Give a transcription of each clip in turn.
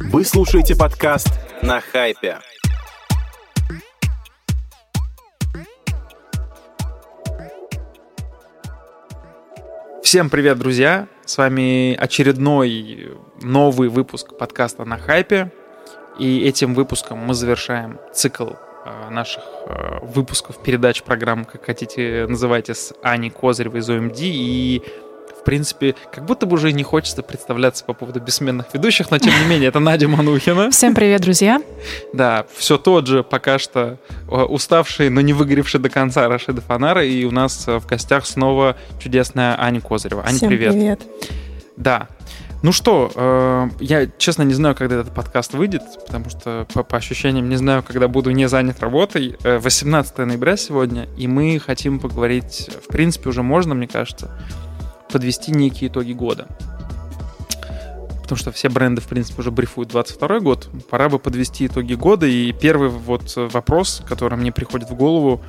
Вы слушаете подкаст «На хайпе». Всем привет, друзья! С вами очередной новый выпуск подкаста «На хайпе». И этим выпуском мы завершаем цикл э, наших э, выпусков передач программ, как хотите называйте, с Аней Козыревой из ОМД и принципе, как будто бы уже не хочется представляться по поводу бессменных ведущих, но тем не менее, это Надя Манухина. Всем привет, друзья. Да, все тот же пока что э, уставший, но не выгоревший до конца Рашида Фанара, и у нас в гостях снова чудесная Аня Козырева. Аня, Всем привет. привет. Да. Ну что, э, я честно не знаю, когда этот подкаст выйдет, потому что по, по ощущениям не знаю, когда буду не занят работой. Э, 18 ноября сегодня, и мы хотим поговорить, в принципе, уже можно, мне кажется, подвести некие итоги года. Потому что все бренды, в принципе, уже брифуют 22 год. Пора бы подвести итоги года. И первый вот вопрос, который мне приходит в голову.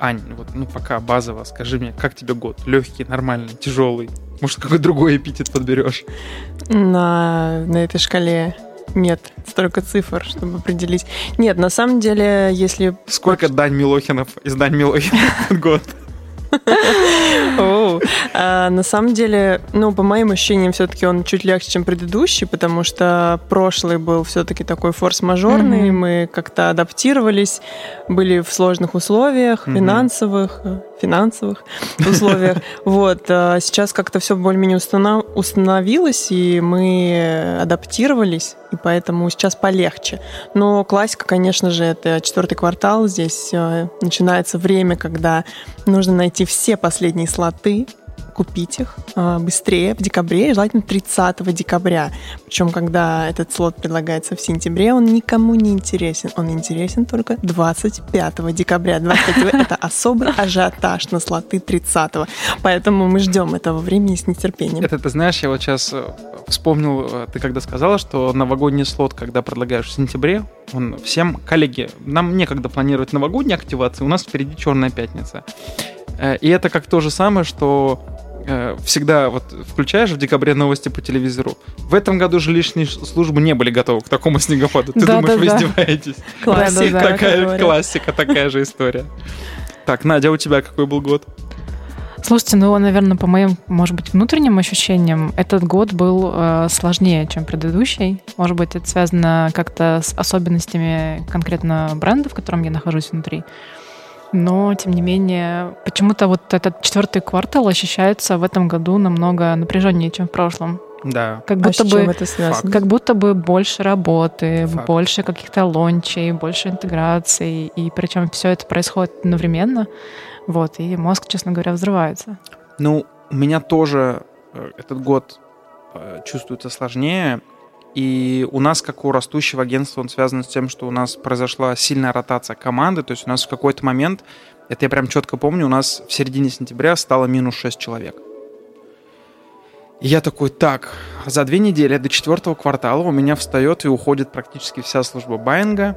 Ань, вот, ну пока базово, скажи мне, как тебе год? Легкий, нормальный, тяжелый? Может, какой другой эпитет подберешь? На, на этой шкале нет столько цифр, чтобы определить. Нет, на самом деле, если... Сколько Дань Милохинов из Дань Милохинов год? А, на самом деле, ну, по моим ощущениям, все-таки он чуть легче, чем предыдущий, потому что прошлый был все-таки такой форс-мажорный, мы как-то адаптировались, были в сложных условиях, финансовых, э, финансовых условиях. Вот, а сейчас как-то все более-менее установилось, и мы адаптировались, и поэтому сейчас полегче. Но классика, конечно же, это четвертый квартал. Здесь э, начинается время, когда нужно найти все последние слоты, купить их э, быстрее в декабре, желательно 30 декабря. Причем, когда этот слот предлагается в сентябре, он никому не интересен. Он интересен только 25 декабря. 25 это особый ажиотаж на слоты 30 Поэтому мы ждем этого времени с нетерпением. Это, ты знаешь, я вот сейчас э, вспомнил, э, ты когда сказала, что новогодний слот, когда предлагаешь в сентябре, он всем, коллеги, нам некогда планировать новогодние активации, у нас впереди черная пятница. Э, И это как то же самое, что э, всегда вот включаешь в декабре новости по телевизору. В этом году жилищные службы не были готовы к такому снегопаду. Ты Да, думаешь, да, вы да. издеваетесь? Классика, Такая классика, такая же история. Так, Надя, у тебя какой был год? Слушайте, ну, наверное, по моим, может быть, внутренним ощущениям, этот год был э, сложнее, чем предыдущий. Может быть, это связано как-то с особенностями конкретно бренда, в котором я нахожусь внутри. Но, тем не менее, почему-то вот этот четвертый квартал ощущается в этом году намного напряженнее, чем в прошлом. Да. Как А будто чем бы это связано? Как будто бы больше работы, Факт. больше каких-то лончей, больше интеграций, и причем все это происходит одновременно. Вот, и мозг, честно говоря, взрывается. Ну, у меня тоже э, этот год э, чувствуется сложнее. И у нас, как у растущего агентства, он связан с тем, что у нас произошла сильная ротация команды. То есть у нас в какой-то момент, это я прям четко помню, у нас в середине сентября стало минус 6 человек. И я такой, так, за две недели до четвертого квартала у меня встает и уходит практически вся служба байинга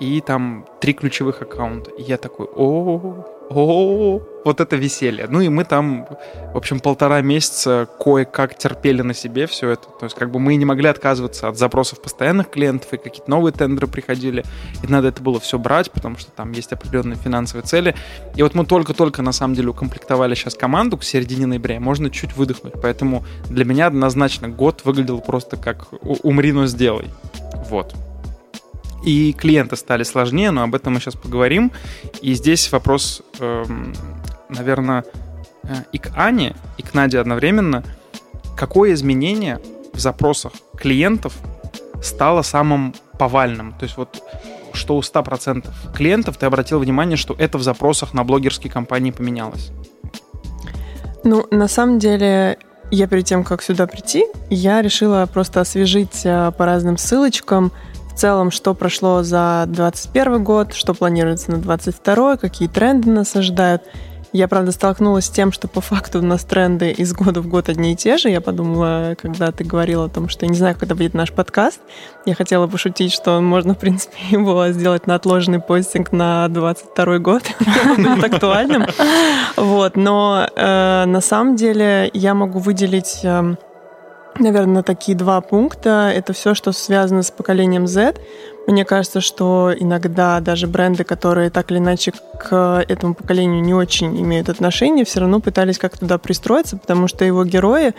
и там три ключевых аккаунта. И я такой, о, о, вот это веселье. Ну и мы там, в общем, полтора месяца кое-как терпели на себе все это. То есть как бы мы не могли отказываться от запросов постоянных клиентов, и какие-то новые тендеры приходили, и надо это было все брать, потому что там есть определенные финансовые цели. И вот мы только-только, на самом деле, укомплектовали сейчас команду к середине ноября, можно чуть выдохнуть. Поэтому для меня однозначно год выглядел просто как «У- «умри, но сделай». Вот. И клиенты стали сложнее, но об этом мы сейчас поговорим. И здесь вопрос, эм, наверное, э, и к Ане, и к Наде одновременно. Какое изменение в запросах клиентов стало самым повальным? То есть вот что у 100% клиентов ты обратил внимание, что это в запросах на блогерские компании поменялось? Ну, на самом деле, я перед тем, как сюда прийти, я решила просто освежить э, по разным ссылочкам целом, что прошло за 2021 год, что планируется на 2022, какие тренды нас ожидают. Я, правда, столкнулась с тем, что по факту у нас тренды из года в год одни и те же. Я подумала, когда ты говорила о том, что я не знаю, когда будет наш подкаст, я хотела пошутить, что можно, в принципе, его сделать на отложенный постинг на 22 год. Будет актуальным. Вот, но э, на самом деле я могу выделить э, наверное, такие два пункта. Это все, что связано с поколением Z. Мне кажется, что иногда даже бренды, которые так или иначе к этому поколению не очень имеют отношения, все равно пытались как-то туда пристроиться, потому что его герои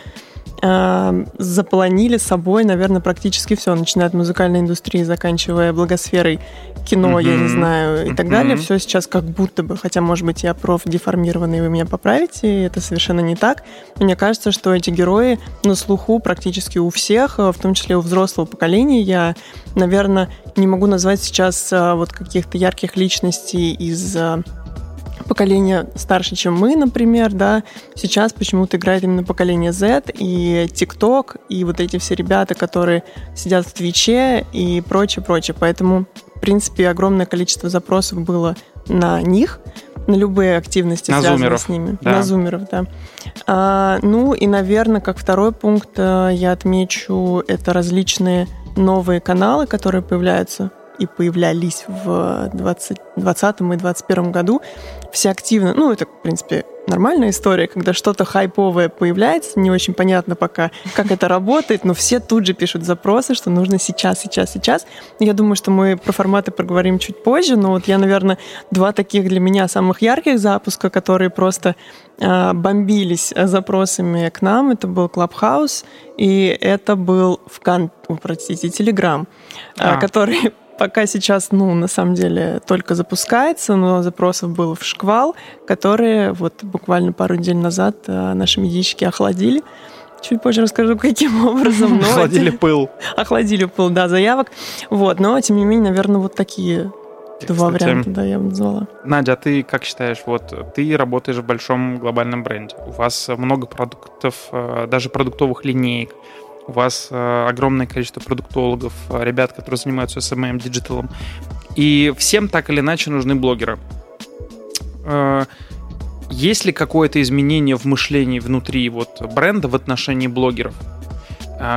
э, заполонили собой, наверное, практически все, начиная от музыкальной индустрии, заканчивая благосферой кино, mm-hmm. я не знаю, и mm-hmm. так далее. Все сейчас как будто бы, хотя, может быть, я профдеформированный, вы меня поправите, это совершенно не так. Мне кажется, что эти герои на слуху практически у всех, в том числе у взрослого поколения. Я, наверное, не могу назвать сейчас а, вот каких-то ярких личностей из а, поколение старше, чем мы, например, да, сейчас почему-то играет именно поколение Z и TikTok, и вот эти все ребята, которые сидят в Твиче и прочее, прочее. Поэтому, в принципе, огромное количество запросов было на них, на любые активности, на связанные зумеров. с ними. Да. На зумеров, да. А, ну и, наверное, как второй пункт э, я отмечу это различные новые каналы, которые появляются и появлялись в 2020 и 2021 году, все активно, ну, это, в принципе, нормальная история, когда что-то хайповое появляется, не очень понятно пока, как это работает, но все тут же пишут запросы, что нужно сейчас, сейчас, сейчас. Я думаю, что мы про форматы проговорим чуть позже, но вот я, наверное, два таких для меня самых ярких запуска, которые просто э, бомбились запросами к нам, это был Clubhouse, и это был ВКон, простите, Telegram, а. который пока сейчас, ну, на самом деле, только запускается, но запросов было в шквал, которые вот буквально пару недель назад э, наши медийщики охладили. Чуть позже расскажу, каким образом. Но охладили пыл. Охладили пыл, да, заявок. Вот, но, тем не менее, наверное, вот такие Два Кстати, варианта, да, я бы назвала. Надя, а ты как считаешь, вот ты работаешь в большом глобальном бренде, у вас много продуктов, э, даже продуктовых линеек, у вас э, огромное количество продуктологов, э, ребят, которые занимаются SMM, диджиталом. И всем так или иначе нужны блогеры. Э, есть ли какое-то изменение в мышлении внутри вот бренда в отношении блогеров?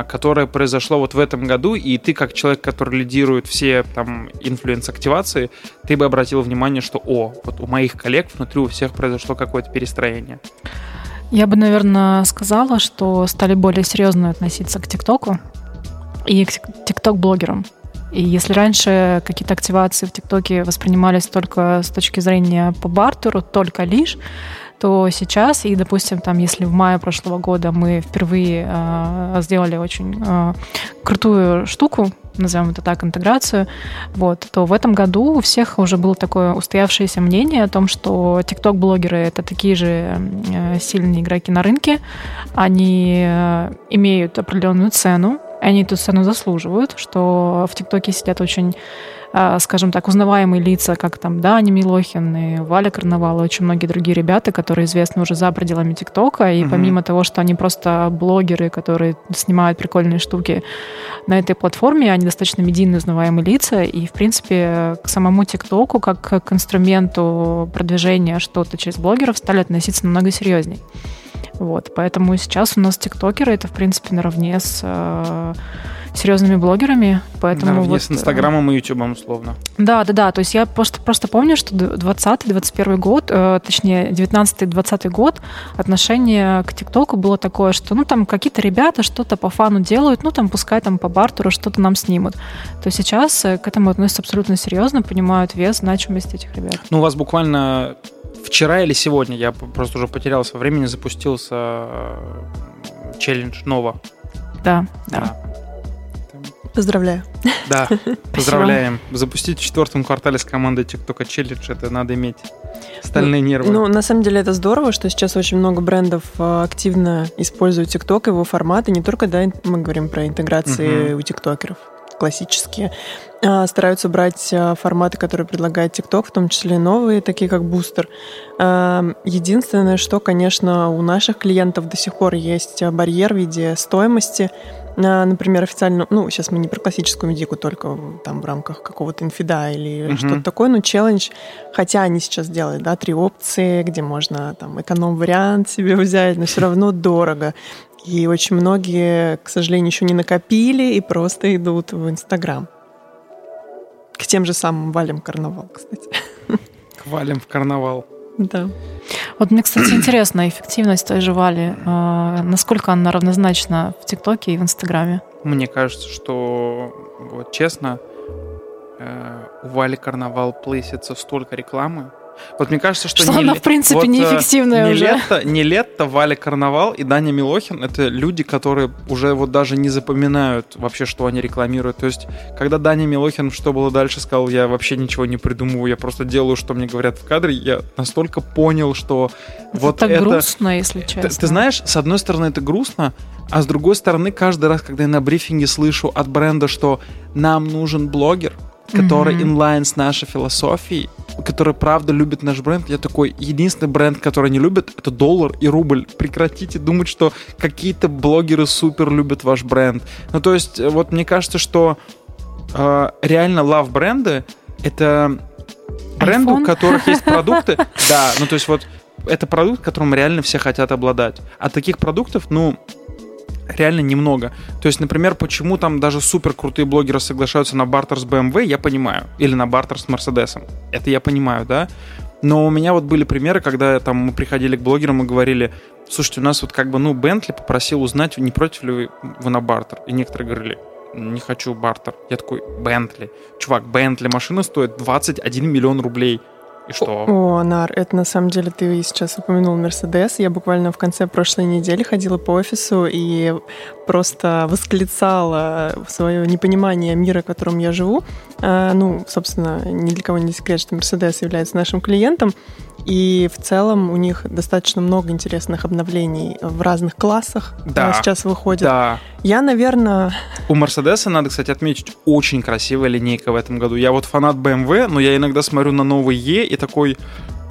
которое произошло вот в этом году, и ты, как человек, который лидирует все там influence-активации, ты бы обратил внимание, что, о, вот у моих коллег внутри у всех произошло какое-то перестроение. Я бы, наверное, сказала, что стали более серьезно относиться к ТикТоку и к ТикТок-блогерам. И если раньше какие-то активации в ТикТоке воспринимались только с точки зрения по бартеру, только лишь, то сейчас, и, допустим, там, если в мае прошлого года мы впервые э, сделали очень э, крутую штуку, назовем это так, интеграцию, вот, то в этом году у всех уже было такое устоявшееся мнение о том, что TikTok-блогеры — это такие же э, сильные игроки на рынке, они имеют определенную цену, они эту цену заслуживают, что в ТикТоке сидят очень а, скажем так, узнаваемые лица, как там Дани Милохин и Валя Карнавал и очень многие другие ребята, которые известны уже за пределами ТикТока. И угу. помимо того, что они просто блогеры, которые снимают прикольные штуки на этой платформе, они достаточно медийно узнаваемые лица. И, в принципе, к самому ТикТоку, как к инструменту продвижения что-то через блогеров, стали относиться намного серьезней. Вот, поэтому сейчас у нас тиктокеры это, в принципе, наравне с э, серьезными блогерами, поэтому Наравне вот... с э, Инстаграмом и Ютубом, условно. Да, да, да, то есть я просто, просто помню, что 20-21 год, э, точнее, 19-20 год отношение к ТикТоку было такое, что, ну, там какие-то ребята что-то по фану делают, ну, там, пускай там по бартеру что-то нам снимут. То сейчас э, к этому относятся абсолютно серьезно, понимают вес, значимость этих ребят. Ну, у вас буквально вчера или сегодня, я просто уже потерялся времени, запустился э, челлендж Нова. Да, да. да. Поздравляю. Да, поздравляем. Запустить в четвертом квартале с командой TikTok челлендж, это надо иметь стальные ну, нервы. Ну, на самом деле это здорово, что сейчас очень много брендов э, активно используют TikTok, его форматы. Не только, да, мы говорим про интеграции у тиктокеров классические, а, стараются брать а, форматы, которые предлагает TikTok, в том числе новые, такие как Бустер. А, единственное, что, конечно, у наших клиентов до сих пор есть барьер в виде стоимости. Например, официально, ну, сейчас мы не про классическую медику, только там в рамках какого-то инфида или uh-huh. что-то такое, но челлендж, хотя они сейчас делают, да, три опции, где можно там эконом-вариант себе взять, но все равно дорого. И очень многие, к сожалению, еще не накопили и просто идут в Инстаграм. К тем же самым валям карнавал, кстати. К валям в карнавал. Да. Вот мне, кстати, интересно, эффективность той же Вали, э, насколько она равнозначна в ТикТоке и в Инстаграме? Мне кажется, что, вот честно, э, у Вали Карнавал плейсится столько рекламы, вот мне кажется, что... Что не она, в принципе, вот, э, неэффективная не уже. Лето, не Лето, Валя Карнавал и Даня Милохин — это люди, которые уже вот даже не запоминают вообще, что они рекламируют. То есть, когда Даня Милохин «Что было дальше» сказал, я вообще ничего не придумываю, я просто делаю, что мне говорят в кадре, я настолько понял, что вот это так это... грустно, если Ты, честно. ты знаешь, с одной стороны это грустно, а с другой стороны каждый раз, когда я на брифинге слышу от бренда, что нам нужен блогер, который Мгм. инлайн с нашей философией, который правда любит наш бренд, я такой, единственный бренд, который не любит, это доллар и рубль. Прекратите думать, что какие-то блогеры супер любят ваш бренд. Ну, то есть, э, вот мне кажется, что э, реально лав бренды это бренды, у которых есть продукты. Да, ну то есть вот это продукт, которым реально все хотят обладать. А таких продуктов, ну, реально немного. То есть, например, почему там даже супер крутые блогеры соглашаются на бартер с BMW, я понимаю. Или на бартер с Мерседесом. Это я понимаю, да. Но у меня вот были примеры, когда там мы приходили к блогерам и говорили, слушайте, у нас вот как бы, ну, Бентли попросил узнать, не против ли вы, на бартер. И некоторые говорили, не хочу бартер. Я такой, Бентли. Чувак, Бентли машина стоит 21 миллион рублей. И что? О, Нар, это на самом деле ты сейчас упомянул Мерседес. Я буквально в конце прошлой недели ходила по офису и просто восклицала свое непонимание мира, в котором я живу. А, ну, собственно, ни для кого не секрет, что Мерседес является нашим клиентом. И в целом у них достаточно много интересных обновлений в разных классах Да. а, сейчас выходят. Да. Я, наверное, У Мерседеса, надо, кстати, отметить, очень красивая линейка в этом году. Я вот фанат BMW, но я иногда смотрю на новый Е и такой...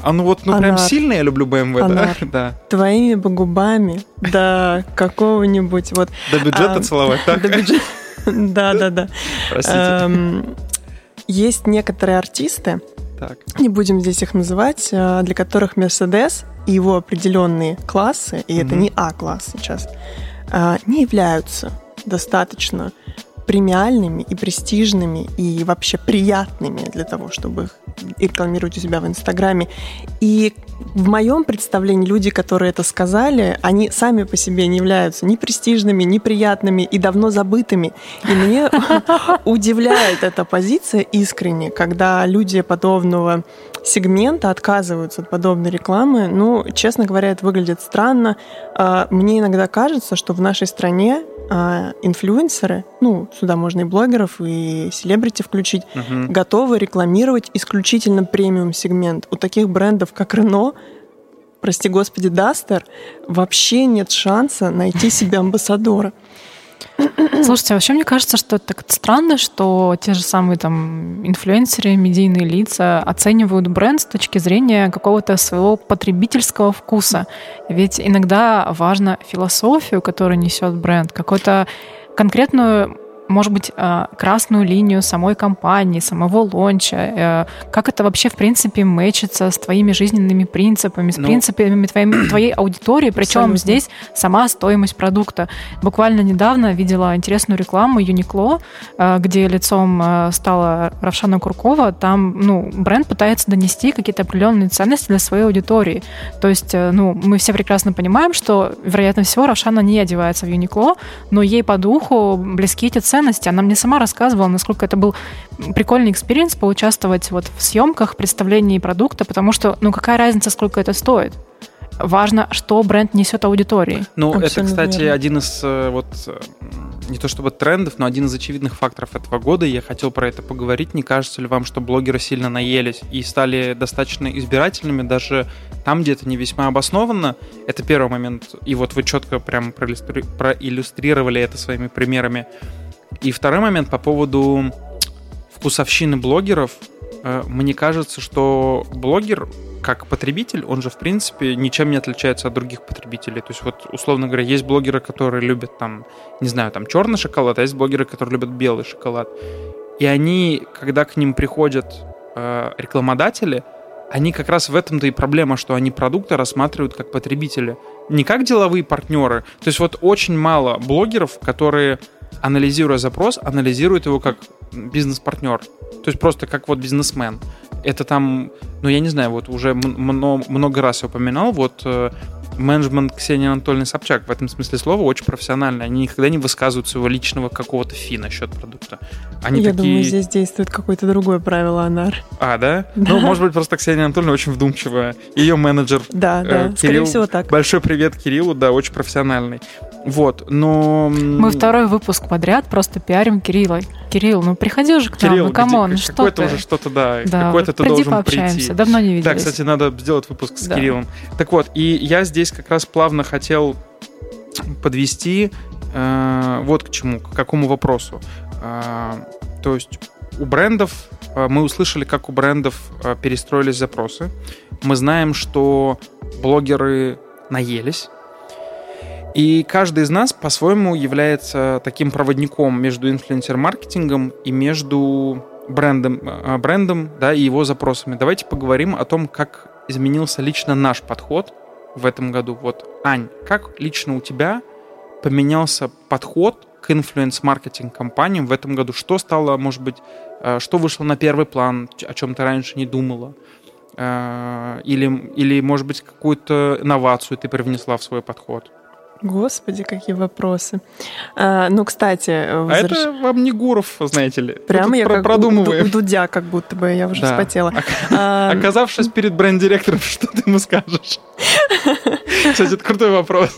А ну вот, ну прям сильно я люблю BMW? Анар. Да. твоими бы губами до какого-нибудь вот... До бюджета А, целовать, так? до бюджета. Да, да, да. Простите. Эм, Есть некоторые артисты, Так. не будем здесь их называть, э, для которых Мерседес и его определенные классы, и это не А-класс сейчас, э, не являются достаточно премиальными и престижными и вообще приятными для того, чтобы их рекламировать у себя в Инстаграме. И в моем представлении люди, которые это сказали, они сами по себе не являются ни престижными, ни приятными и давно забытыми. И мне удивляет эта позиция искренне, когда люди подобного сегмента отказываются от подобной рекламы. Ну, честно говоря, это выглядит странно. А, Мне иногда кажется, что в нашей стране а, инфлюенсеры, ну, сюда можно и блогеров, и селебрити включить, Мгм. готовы рекламировать исключительно премиум сегмент. У таких брендов, как Рено, прости господи, Дастер, вообще нет шанса найти себе амбассадора. Слушайте, а вообще мне кажется, что это так странно, что те же самые там инфлюенсеры, медийные лица оценивают бренд с точки зрения какого-то своего потребительского вкуса. Ведь иногда важно философию, которую несет бренд, какую-то конкретную может быть, э, красную линию самой компании, самого лонча, э, как это вообще, в принципе, мэчится с твоими жизненными принципами, с Ну, принципами твоими- твоей аудитории, причем Абсолютно. здесь сама стоимость продукта. Буквально недавно видела интересную рекламу Uniqlo, э, где лицом э, стала Равшана Куркова. Там, ну, бренд пытается донести какие-то определенные ценности для своей аудитории. То есть, ну, мы все прекрасно понимаем, что, вероятно всего, Равшана не одевается в Uniqlo, но ей по духу близки эти ценности. Она мне сама рассказывала, насколько это был прикольный experience поучаствовать вот в съемках, представлении продукта, потому что, ну, какая разница, сколько это стоит? Важно, что бренд несет аудитории. Ну, это, Абсолютно кстати, верно. один из э, вот не то чтобы трендов, но один из очевидных факторов этого года. Я хотел про это поговорить. Не кажется ли вам, что блогеры сильно наелись и стали достаточно избирательными, даже там, где это не весьма обоснованно? Это первый момент. И вот вы четко прям проиллюстри- проиллюстрировали это своими примерами. И второй момент по поводу вкусовщины блогеров. Э, Мне кажется, что блогер как потребитель, он же, в принципе, ничем не отличается от других потребителей. То есть, вот, условно говоря, есть блогеры, которые любят там, не знаю, там черный шоколад, а есть блогеры, которые любят белый шоколад. И они, когда к ним приходят э, рекламодатели, они как раз в этом-то и проблема, что они продукты рассматривают как потребители, не как деловые партнеры. То есть вот очень мало блогеров, которые, анализируя запрос, анализируют его как бизнес-партнер. То есть просто как вот бизнесмен. это там, ну я не знаю, вот уже много, много раз я упоминал, вот э, менеджмент Ксении Анатольевны Собчак в этом смысле слова очень профессиональный. Они никогда не высказывают своего личного какого-то фи насчет продукта. Они Я такие... думаю, здесь действует какое-то другое правило, Анар. А, да? да? Ну, может быть, просто Ксения Анатольевна очень вдумчивая. Ее менеджер. Да, э, да, Кирилл, скорее всего так. Большой привет Кириллу, да, очень профессиональный. Вот, но... Мы второй выпуск подряд просто пиарим Кирилла. Кирилл, ну приходи уже к нам, Кирилл, ну come on, что Какой-то уже что-то, да, да какой-то ты должен пообщаемся. прийти. давно не виделись. Да, кстати, надо сделать выпуск с да. Кириллом. Так вот, и я здесь как раз плавно хотел подвести э, вот к чему, к какому вопросу. Э, то есть у брендов, э, мы услышали, как у брендов э, перестроились запросы. Мы знаем, что блогеры наелись и каждый из нас по-своему является таким проводником между инфлюенсер-маркетингом и между брендом, э, брендом да, и его запросами. Давайте поговорим о том, как изменился лично наш подход в этом году. Вот, Ань, как лично у тебя поменялся подход к инфлюенс-маркетинг компаниям в этом году? Что стало, может быть, э, что вышло на первый план, о чем ты раньше не думала? Э, или, или может быть, какую-то инновацию ты привнесла в свой подход? Господи, какие вопросы. А, ну, кстати... А возвращ... это вам не Гуров, знаете ли. Прямо я про- как продумываешь. Дудя, как будто бы, я уже да. вспотела. А... Оказавшись перед бренд-директором, что ты ему скажешь? Кстати, это крутой вопрос.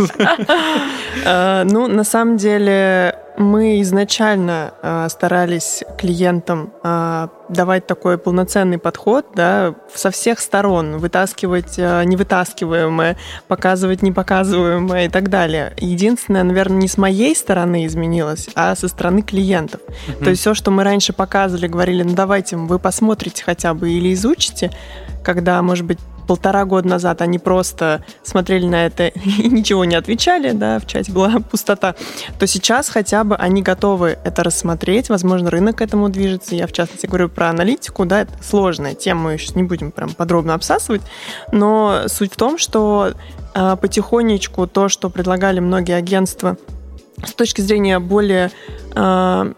А, ну, на самом деле, мы изначально э, старались клиентам э, давать такой полноценный подход, да, со всех сторон, вытаскивать э, невытаскиваемое, показывать непоказываемое и так далее. Единственное, наверное, не с моей стороны изменилось, а со стороны клиентов. Mm-hmm. То есть все, что мы раньше показывали, говорили, ну давайте вы посмотрите хотя бы или изучите, когда, может быть, полтора года назад они просто смотрели на это и ничего не отвечали, да, в чате была пустота, то сейчас хотя бы они готовы это рассмотреть, возможно, рынок к этому движется. Я, в частности, говорю про аналитику, да, это сложная тема, мы сейчас не будем прям подробно обсасывать, но суть в том, что э, потихонечку то, что предлагали многие агентства с точки зрения более э,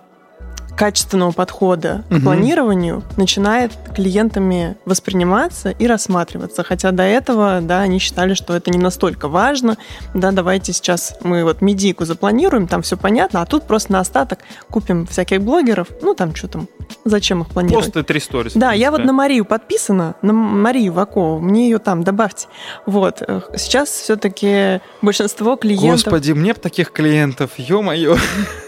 качественного подхода угу. к планированию начинает клиентами восприниматься и рассматриваться. Хотя до этого, да, они считали, что это не настолько важно. Да, давайте сейчас мы вот медийку запланируем, там все понятно, а тут просто на остаток купим всяких блогеров, ну там что там, зачем их планировать? Просто три сторис. Да, я вот на Марию подписана, на Марию Вакову, мне ее там добавьте. Вот, э, сейчас все-таки большинство клиентов... Господи, мне бы таких клиентов, ё-моё.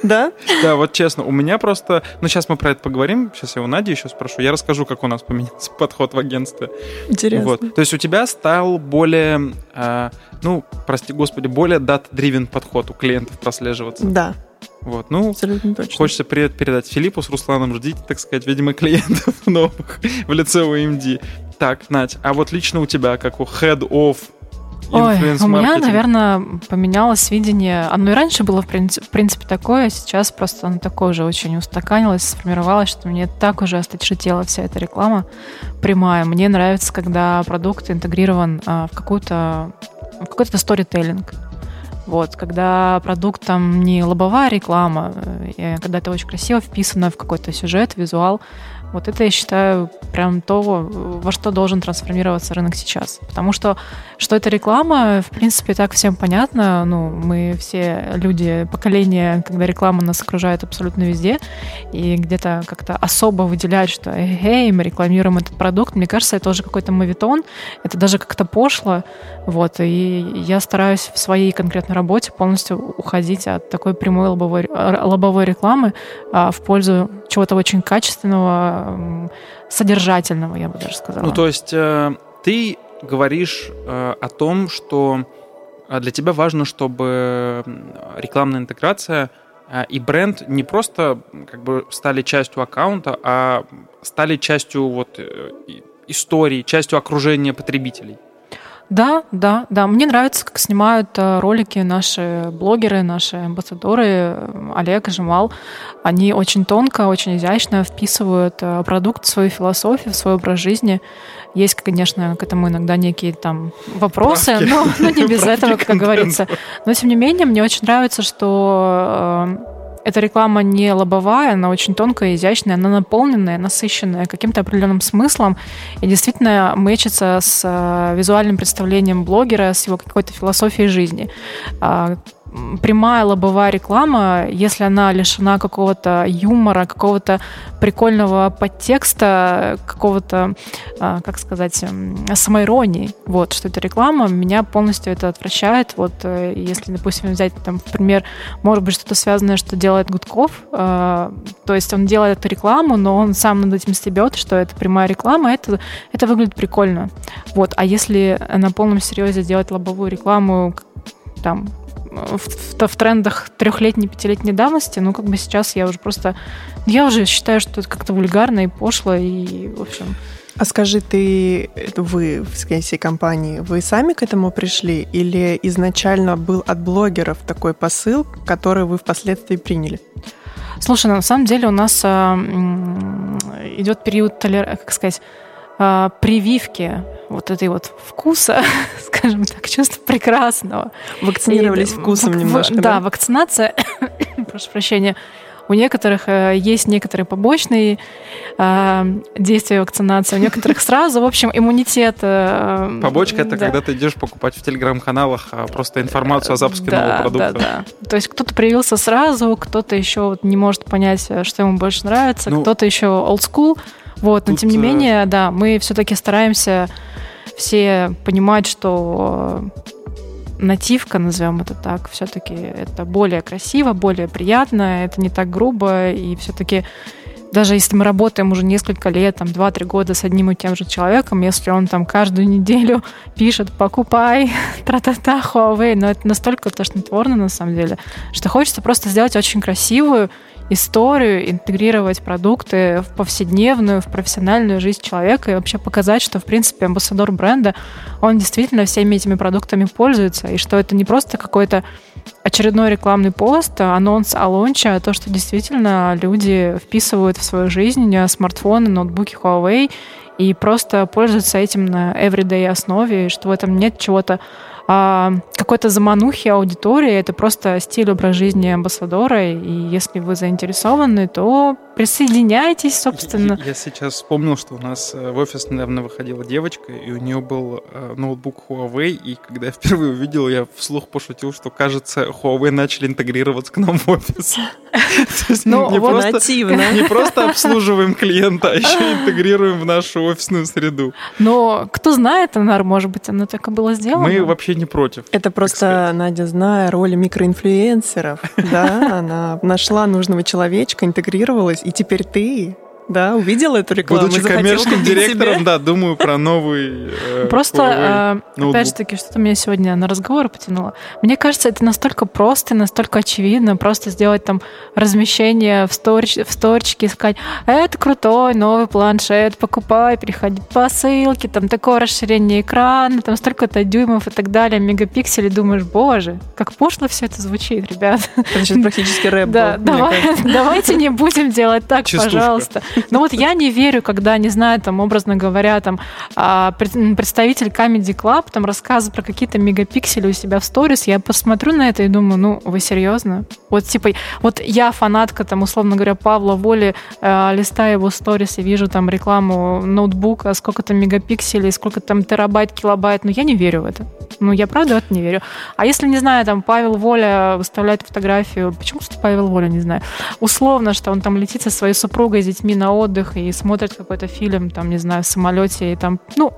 Да? Да, вот честно, у меня просто ну, сейчас мы про это поговорим. Сейчас я у Нади еще спрошу. Я расскажу, как у нас поменялся подход в агентстве. Интересно. Вот. То есть у тебя стал более, э, ну, прости господи, более дат-дривен подход у клиентов прослеживаться. Да. Вот, ну, Абсолютно точно. хочется привет передать Филиппу с Русланом. Ждите, так сказать, видимо, клиентов новых в лице УМД. Так, Надь, а вот лично у тебя, как у head of Ой, у меня, наверное, поменялось видение. Оно и раньше было, в принципе, такое, а сейчас просто оно такое уже очень устаканилось, сформировалось, что мне так уже осточертела вся эта реклама прямая. Мне нравится, когда продукт интегрирован а, в какую-то в какой-то сторителлинг. Вот, когда продукт там не лобовая реклама, э, когда это очень красиво вписано в какой-то сюжет, визуал, вот это, я считаю, прям то, во что должен трансформироваться рынок сейчас. Потому что, что это реклама, в принципе, так всем понятно. Ну, мы все люди, поколение, когда реклама нас окружает абсолютно везде, и где-то как-то особо выделять, что эй, мы рекламируем этот продукт, мне кажется, это уже какой-то мовитон, это даже как-то пошло. Вот, и я стараюсь в своей конкретной работе полностью уходить от такой прямой лобовой, лобовой рекламы а, в пользу чего-то очень качественного, содержательного, я бы даже сказала. Ну, то есть э, ты говоришь э, о том, что э, для тебя важно, чтобы рекламная интеграция и бренд не просто как бы стали частью аккаунта, а стали частью вот истории, частью окружения потребителей. Да, да, да. Мне нравится, как снимают э, ролики наши блогеры, наши амбассадоры, э, Олег и Жемал. Они очень тонко, очень изящно вписывают э, продукт в свою философию, в свой образ жизни. Есть, конечно, к этому иногда некие там вопросы, Правки. но, но не без этого, как говорится. Но, тем не менее, мне очень нравится, что эта реклама не лобовая, она очень тонкая, изящная, она наполненная, насыщенная каким-то определенным смыслом и действительно мэчится с э, визуальным представлением блогера, с его какой-то философией жизни. А, прямая лобовая реклама, если она лишена какого-то юмора, какого-то прикольного подтекста, какого-то, а, как сказать, самоиронии, вот, что это реклама, меня полностью это отвращает. Вот, э, если, допустим, взять, там, пример, может быть, что-то связанное, что делает Гудков, а, то есть он делает эту рекламу, но он сам над этим стебет, что это прямая реклама, это, это выглядит прикольно. Вот, а если на полном серьезе делать лобовую рекламу, там, в, в, в трендах трехлетней, пятилетней давности, ну, как бы сейчас я уже просто... Я уже считаю, что это как-то вульгарно и пошло, и, в общем... А скажи, ты, вы в всей компании, вы сами к этому пришли? Или изначально был от блогеров такой посыл, который вы впоследствии приняли? Слушай, на самом деле у нас а, идет период, как сказать, а, прививки вот этой вот вкуса, скажем так, чувства прекрасного. Вакцинировались и, вкусом в, немножко, да? Да, вакцинация, прошу прощения, у некоторых э, есть некоторые побочные э, действия вакцинации, у некоторых сразу. В общем, иммунитет... Э, Побочка — это да. когда ты идешь покупать в телеграм-каналах а, просто информацию о запуске да, нового продукта. Да, да. То есть кто-то привился сразу, кто-то еще вот не может понять, э, что ему больше нравится, ну, кто-то еще old school. Вот, но тем не э, менее, да, мы все-таки стараемся все понимать, что нативка, назовем это так, все-таки это более красиво, более приятно, это не так грубо, и все-таки даже если мы работаем уже несколько лет, там, 2-3 года с одним и тем же человеком, если он там каждую неделю пишет «покупай», тра-та-та, Huawei, но это настолько тошнотворно на самом деле, что хочется просто сделать очень красивую историю, интегрировать продукты в повседневную, в профессиональную жизнь человека и вообще показать, что, в принципе, амбассадор бренда, он действительно всеми этими продуктами пользуется, и что это не просто какой-то очередной рекламный пост, анонс о лонче, а то, что действительно люди вписывают в свою жизнь смартфоны, ноутбуки Huawei и просто пользуются этим на everyday основе, и что в этом нет чего-то а, какой-то заманухи аудитории, это просто стиль образ жизни амбассадора, и если вы заинтересованы, то присоединяйтесь, собственно. Я, я сейчас вспомнил, что у нас э, в офис недавно выходила девочка, и у нее был э, ноутбук Huawei, и когда я впервые увидел, я вслух пошутил, что, кажется, Huawei начали интегрироваться к нам в офис. Ну, не вот нативно. Не просто обслуживаем клиента, а еще интегрируем в нашу офисную среду. Но кто знает, Анар, может быть, оно так и было сделано. Мы вообще не против. Это просто Надя, зная роли микроинфлюенсеров, да, она нашла нужного человечка, интегрировалась, и теперь ты да, увидел эту рекламу. Будучи коммерческим директором, себе. да, думаю про новый. Э, просто, э, опять же таки, что-то меня сегодня на разговор потянуло. Мне кажется, это настолько просто, настолько очевидно, просто сделать там размещение в, сторч, в сторчике, сказать, это крутой новый планшет, покупай, переходи по ссылке, там такое расширение экрана, там столько-то дюймов и так далее, мегапикселей, думаешь, боже, как пошло все это звучит, ребят. Это сейчас практически рэп Да, давайте не будем делать так, пожалуйста. Ну вот я не верю, когда, не знаю, там, образно говоря, там, а, представитель Comedy Club там рассказывает про какие-то мегапиксели у себя в сторис, я посмотрю на это и думаю, ну, вы серьезно? Вот, типа, вот я фанатка, там, условно говоря, Павла Воли, э, листаю его сторис и вижу там рекламу ноутбука, сколько там мегапикселей, сколько там терабайт, килобайт, но я не верю в это. Ну, я правда в это не верю. А если, не знаю, там, Павел Воля выставляет фотографию, почему, кстати, Павел Воля, не знаю, условно, что он там летит со своей супругой с детьми на отдых и смотрит какой-то фильм, там, не знаю, в самолете, и там, ну,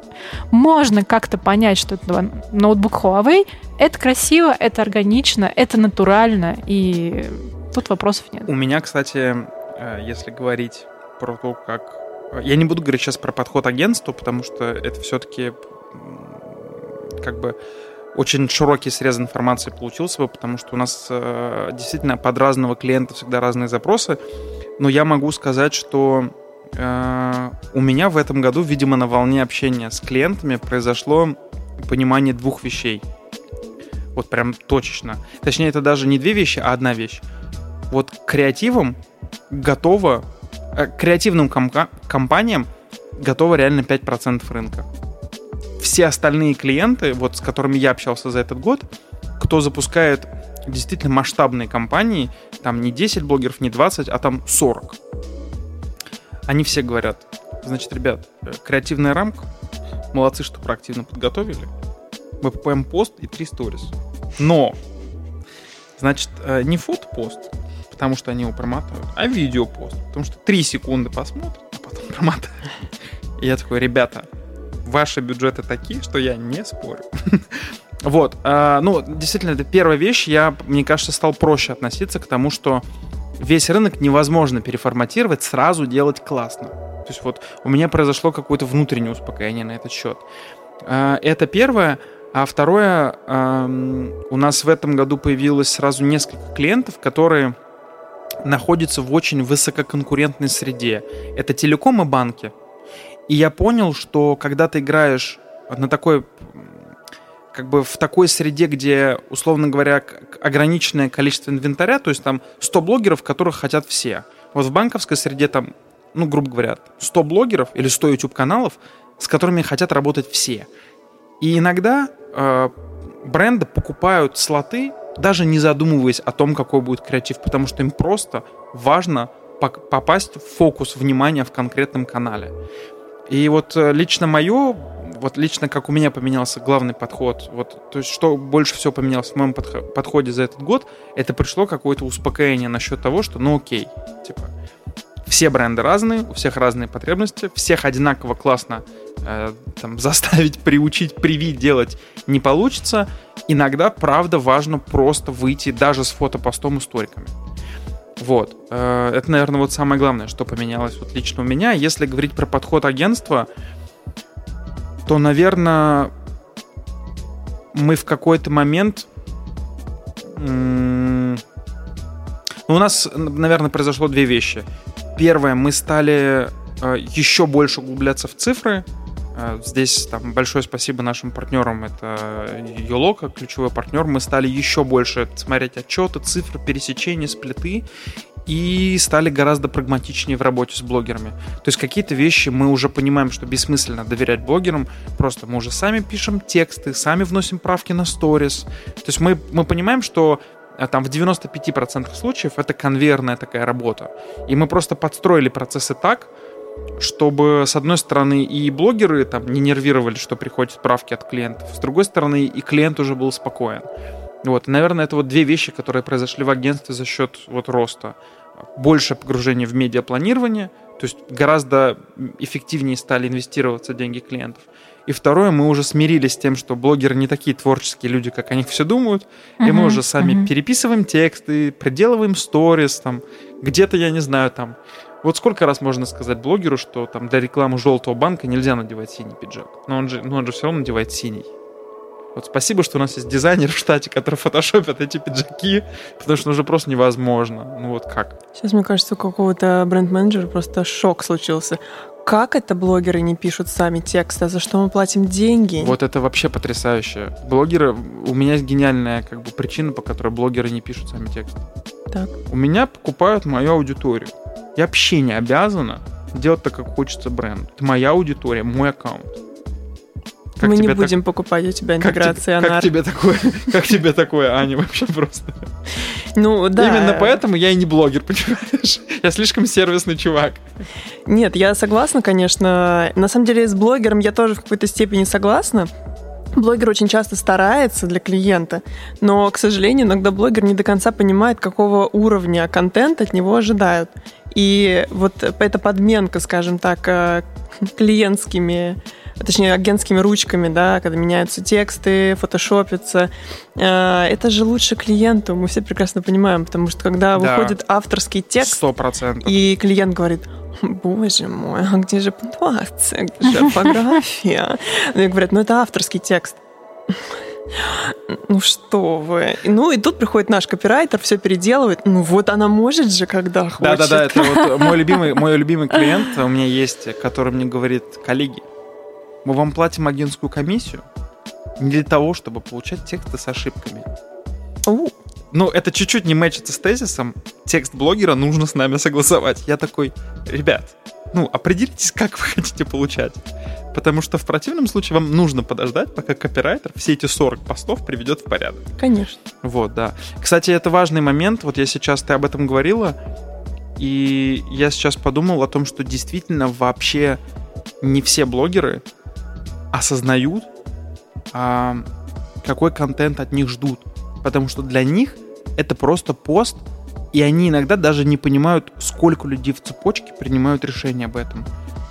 можно как-то понять, что это ноутбук Huawei. Это красиво, это органично, это натурально, и тут вопросов нет. У меня, кстати, э, если говорить про то, как... Я не буду говорить сейчас про подход агентству, потому что это все-таки как бы очень широкий срез информации получился бы, потому что у нас э, действительно под разного клиента всегда разные запросы. Но я могу сказать, что э, у меня в этом году, видимо, на волне общения с клиентами произошло понимание двух вещей. Вот прям точечно. Точнее, это даже не две вещи, а одна вещь. Вот креативом готово, э, креативным комка- компаниям готово реально 5% рынка все остальные клиенты, вот с которыми я общался за этот год, кто запускает действительно масштабные компании, там не 10 блогеров, не 20, а там 40. Они все говорят, значит, ребят, э, креативная рамка, молодцы, что проактивно подготовили. Попаем пост и три сторис. Но, значит, э, не фотопост, потому что они его промотают, а видеопост, потому что три секунды посмотрят, а потом промотают. И я такой, ребята, ваши бюджеты такие, что я не спорю. Вот, э, ну, действительно, это первая вещь. Я, мне кажется, стал проще относиться к тому, что весь рынок невозможно переформатировать, сразу делать классно. То есть вот у меня произошло какое-то внутреннее успокоение на этот счет. Э, это первое. А второе, у нас в этом году появилось сразу несколько клиентов, которые находятся в очень высококонкурентной среде. Это телеком и банки. И я понял, что когда ты играешь на такой как бы в такой среде, где, условно говоря, ограниченное количество инвентаря, то есть там 100 блогеров, которых хотят все. Вот в банковской среде там, ну, грубо говоря, 100 блогеров или 100 YouTube-каналов, с которыми хотят работать все. И иногда э, бренды покупают слоты, даже не задумываясь о том, какой будет креатив, потому что им просто важно попасть в фокус внимания в конкретном канале. И вот э, лично мое, вот лично как у меня поменялся главный подход, вот, то есть что больше всего поменялось в моем подходе за этот год, это пришло какое-то успокоение насчет того, что ну окей, типа, все бренды разные, у всех разные потребности, всех одинаково классно э, там, заставить, приучить, привить делать не получится. Иногда, правда, важно просто выйти даже с фотопостом и сториками. Вот. Э, это, наверное, вот самое главное, что поменялось вот лично у меня. Если говорить про подход агентства, то, наверное, мы в какой-то момент... Ну, у нас, наверное, произошло две вещи. Первое, мы стали э, еще больше углубляться в цифры, здесь там большое спасибо нашим партнерам. Это Юлока, ключевой партнер. Мы стали еще больше смотреть отчеты, цифры, пересечения, сплиты и стали гораздо прагматичнее в работе с блогерами. То есть какие-то вещи мы уже понимаем, что бессмысленно доверять блогерам, просто мы уже сами пишем тексты, сами вносим правки на сторис. То есть мы, мы понимаем, что э, там в 95% случаев это конвейерная такая работа. И мы просто подстроили процессы так, чтобы, с одной стороны, и блогеры там не нервировали, что приходят справки от клиентов, с другой стороны, и клиент уже был спокоен. Вот, и, наверное, это вот две вещи, которые произошли в агентстве за счет вот роста. Больше погружения в медиапланирование, то есть гораздо эффективнее стали инвестироваться деньги клиентов. И второе, мы уже смирились с тем, что блогеры не такие творческие люди, как они все думают, uh-huh, и мы уже сами uh-huh. переписываем тексты, приделываем сторис, там, где-то, я не знаю, там, вот сколько раз можно сказать блогеру, что там для рекламы желтого банка нельзя надевать синий пиджак. Но он же, но он же все равно надевает синий. Вот спасибо, что у нас есть дизайнер в штате, который фотошопит эти пиджаки, потому что уже просто невозможно. Ну вот как? Сейчас, мне кажется, у какого-то бренд-менеджера просто шок случился. Как это блогеры не пишут сами тексты? А за что мы платим деньги? Вот это вообще потрясающе. Блогеры... У меня есть гениальная как бы причина, по которой блогеры не пишут сами тексты. Так. У меня покупают мою аудиторию. Я вообще не обязана делать так, как хочется бренд. Это моя аудитория, мой аккаунт. Как Мы не будем так... покупать у тебя интеграции, как, как тебе такое, как тебе такое, Аня, вообще просто? Ну, да. Именно поэтому я и не блогер, понимаешь? Я слишком сервисный чувак. Нет, я согласна, конечно. На самом деле с блогером я тоже в какой-то степени согласна. Блогер очень часто старается для клиента, но, к сожалению, иногда блогер не до конца понимает, какого уровня контент от него ожидают. И вот эта подменка, скажем так, э, клиентскими точнее, агентскими ручками, да, когда меняются тексты, фотошопятся. Э, это же лучше клиенту, мы все прекрасно понимаем, потому что когда да. выходит авторский текст, 100%. и клиент говорит, боже мой, а где же пунктуация, где же фотография? И говорят, ну это авторский текст. Ну что вы. Ну и тут приходит наш копирайтер, все переделывает. Ну вот она может же, когда хочет. Да-да-да, это вот мой любимый, мой любимый клиент у меня есть, который мне говорит, коллеги, мы вам платим агентскую комиссию не для того, чтобы получать тексты с ошибками. У. Ну, это чуть-чуть не мэчится с тезисом. Текст блогера нужно с нами согласовать. Я такой, ребят, ну, определитесь, как вы хотите получать. Потому что в противном случае вам нужно подождать, пока копирайтер все эти 40 постов приведет в порядок. Конечно. Вот, да. Кстати, это важный момент. Вот я сейчас, ты об этом говорила, и я сейчас подумал о том, что действительно вообще не все блогеры осознают, а, какой контент от них ждут. Потому что для них это просто пост, и они иногда даже не понимают, сколько людей в цепочке принимают решение об этом.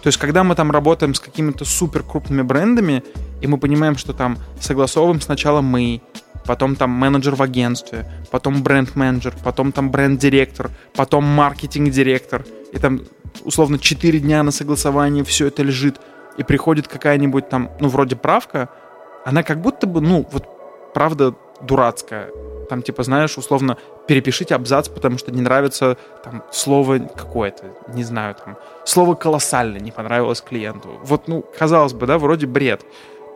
То есть, когда мы там работаем с какими-то супер крупными брендами, и мы понимаем, что там согласовываем сначала мы, потом там менеджер в агентстве, потом бренд-менеджер, потом там бренд-директор, потом маркетинг-директор, и там условно 4 дня на согласование все это лежит, и приходит какая-нибудь там, ну, вроде правка, она как будто бы, ну, вот правда дурацкая. Там, типа, знаешь, условно, перепишите абзац, потому что не нравится там слово какое-то, не знаю, там, слово колоссально не понравилось клиенту. Вот, ну, казалось бы, да, вроде бред.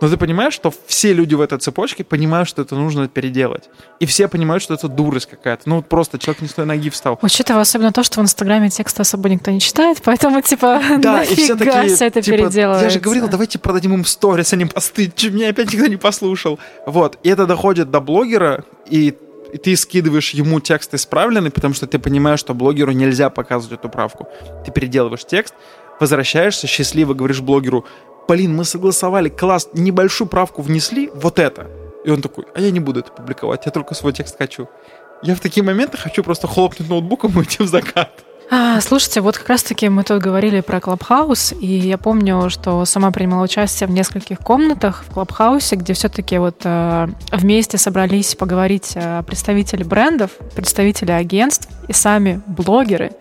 Но ты понимаешь, что все люди в этой цепочке понимают, что это нужно переделать. И все понимают, что это дурость какая-то. Ну, вот просто человек не с той ноги встал. Учитывая особенно то, что в Инстаграме текста особо никто не читает, поэтому, типа, Да, и все такие, все это типа, переделывается. я же говорил, давайте продадим им сторис, а не посты. Меня опять никто не послушал. Вот, и это доходит до блогера, и и ты скидываешь ему текст исправленный, потому что ты понимаешь, что блогеру нельзя показывать эту правку. Ты переделываешь текст, возвращаешься, счастливо говоришь блогеру, блин, мы согласовали, класс, небольшую правку внесли, вот это. И он такой, а я не буду это публиковать, я только свой текст хочу. Я в такие моменты хочу просто хлопнуть ноутбуком и уйти в закат. А, слушайте, вот как раз-таки мы тут говорили про Клабхаус, и я помню, что сама принимала участие в нескольких комнатах в Клабхаусе, где все-таки вот э, вместе собрались поговорить э, представители брендов, представители агентств и сами блогеры.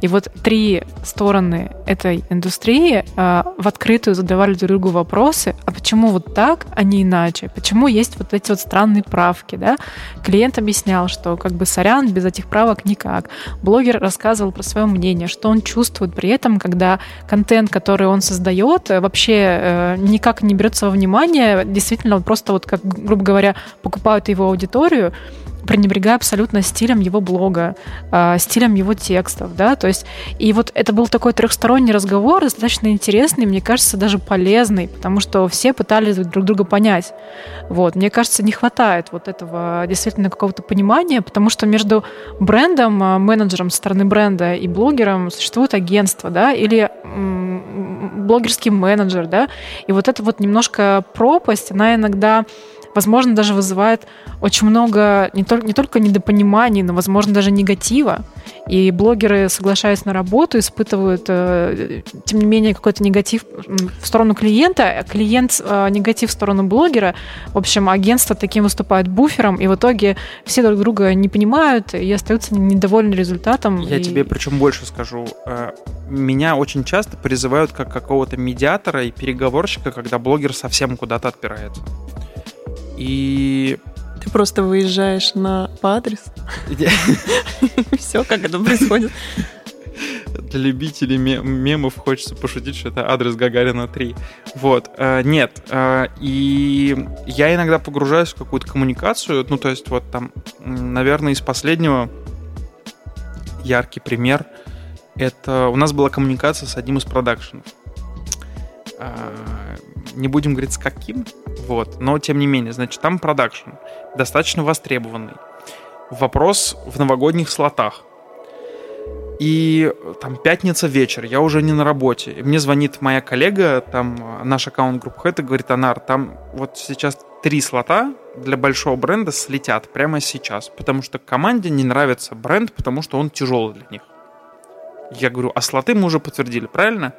И вот три стороны этой индустрии э, в открытую задавали друг другу вопросы, а почему вот так, а не иначе? Почему есть вот эти вот странные правки, да? Клиент объяснял, что как бы сорян, без этих правок никак. Блогер рассказывал про свое мнение, что он чувствует при этом, когда контент, который он создает, э, вообще э, никак не берется во внимание, действительно вот просто вот как, грубо говоря, покупают его аудиторию, пренебрегая абсолютно стилем его блога, э, стилем его текстов, да, то есть, и вот это был такой трехсторонний разговор, достаточно интересный, мне кажется, даже полезный, потому что все пытались друг друга понять, вот, мне кажется, не хватает вот этого действительно какого-то понимания, потому что между брендом, э, менеджером со стороны бренда и блогером существует агентство, да, или блогерский менеджер, да, и вот это вот немножко пропасть, она иногда возможно, даже вызывает очень много не, только не только недопониманий, но, возможно, даже негатива. И блогеры, соглашаясь на работу, испытывают, э, тем не менее, какой-то негатив в сторону клиента, а клиент э, негатив в сторону блогера. В общем, агентство таким выступает буфером, и в итоге все друг друга не понимают и остаются недовольны результатом. Я и... тебе причем больше скажу. Э, Меня очень часто призывают как какого-то медиатора и переговорщика, когда блогер совсем куда-то отпирается. И Ты просто выезжаешь на по адресу. Все, как это происходит. для любителей ме- мемов хочется пошутить, что это адрес Гагарина 3. Вот. э, Нет. э, И я иногда погружаюсь в какую-то коммуникацию. Ну, то есть вот там, наверное, из последнего яркий пример. Это у нас была коммуникация с одним из продакшенов. Не будем говорить с каким, вот, но тем не менее, значит, там продакшн достаточно востребованный. Вопрос в новогодних слотах. И э, там пятница вечер, я уже не на работе. И мне звонит моя коллега, там э, наш аккаунт группы Хэт, и говорит, Анар, там вот сейчас три слота для большого бренда слетят прямо сейчас, потому что команде не нравится бренд, потому что он тяжелый для них. Я говорю, а слоты мы уже подтвердили, правильно?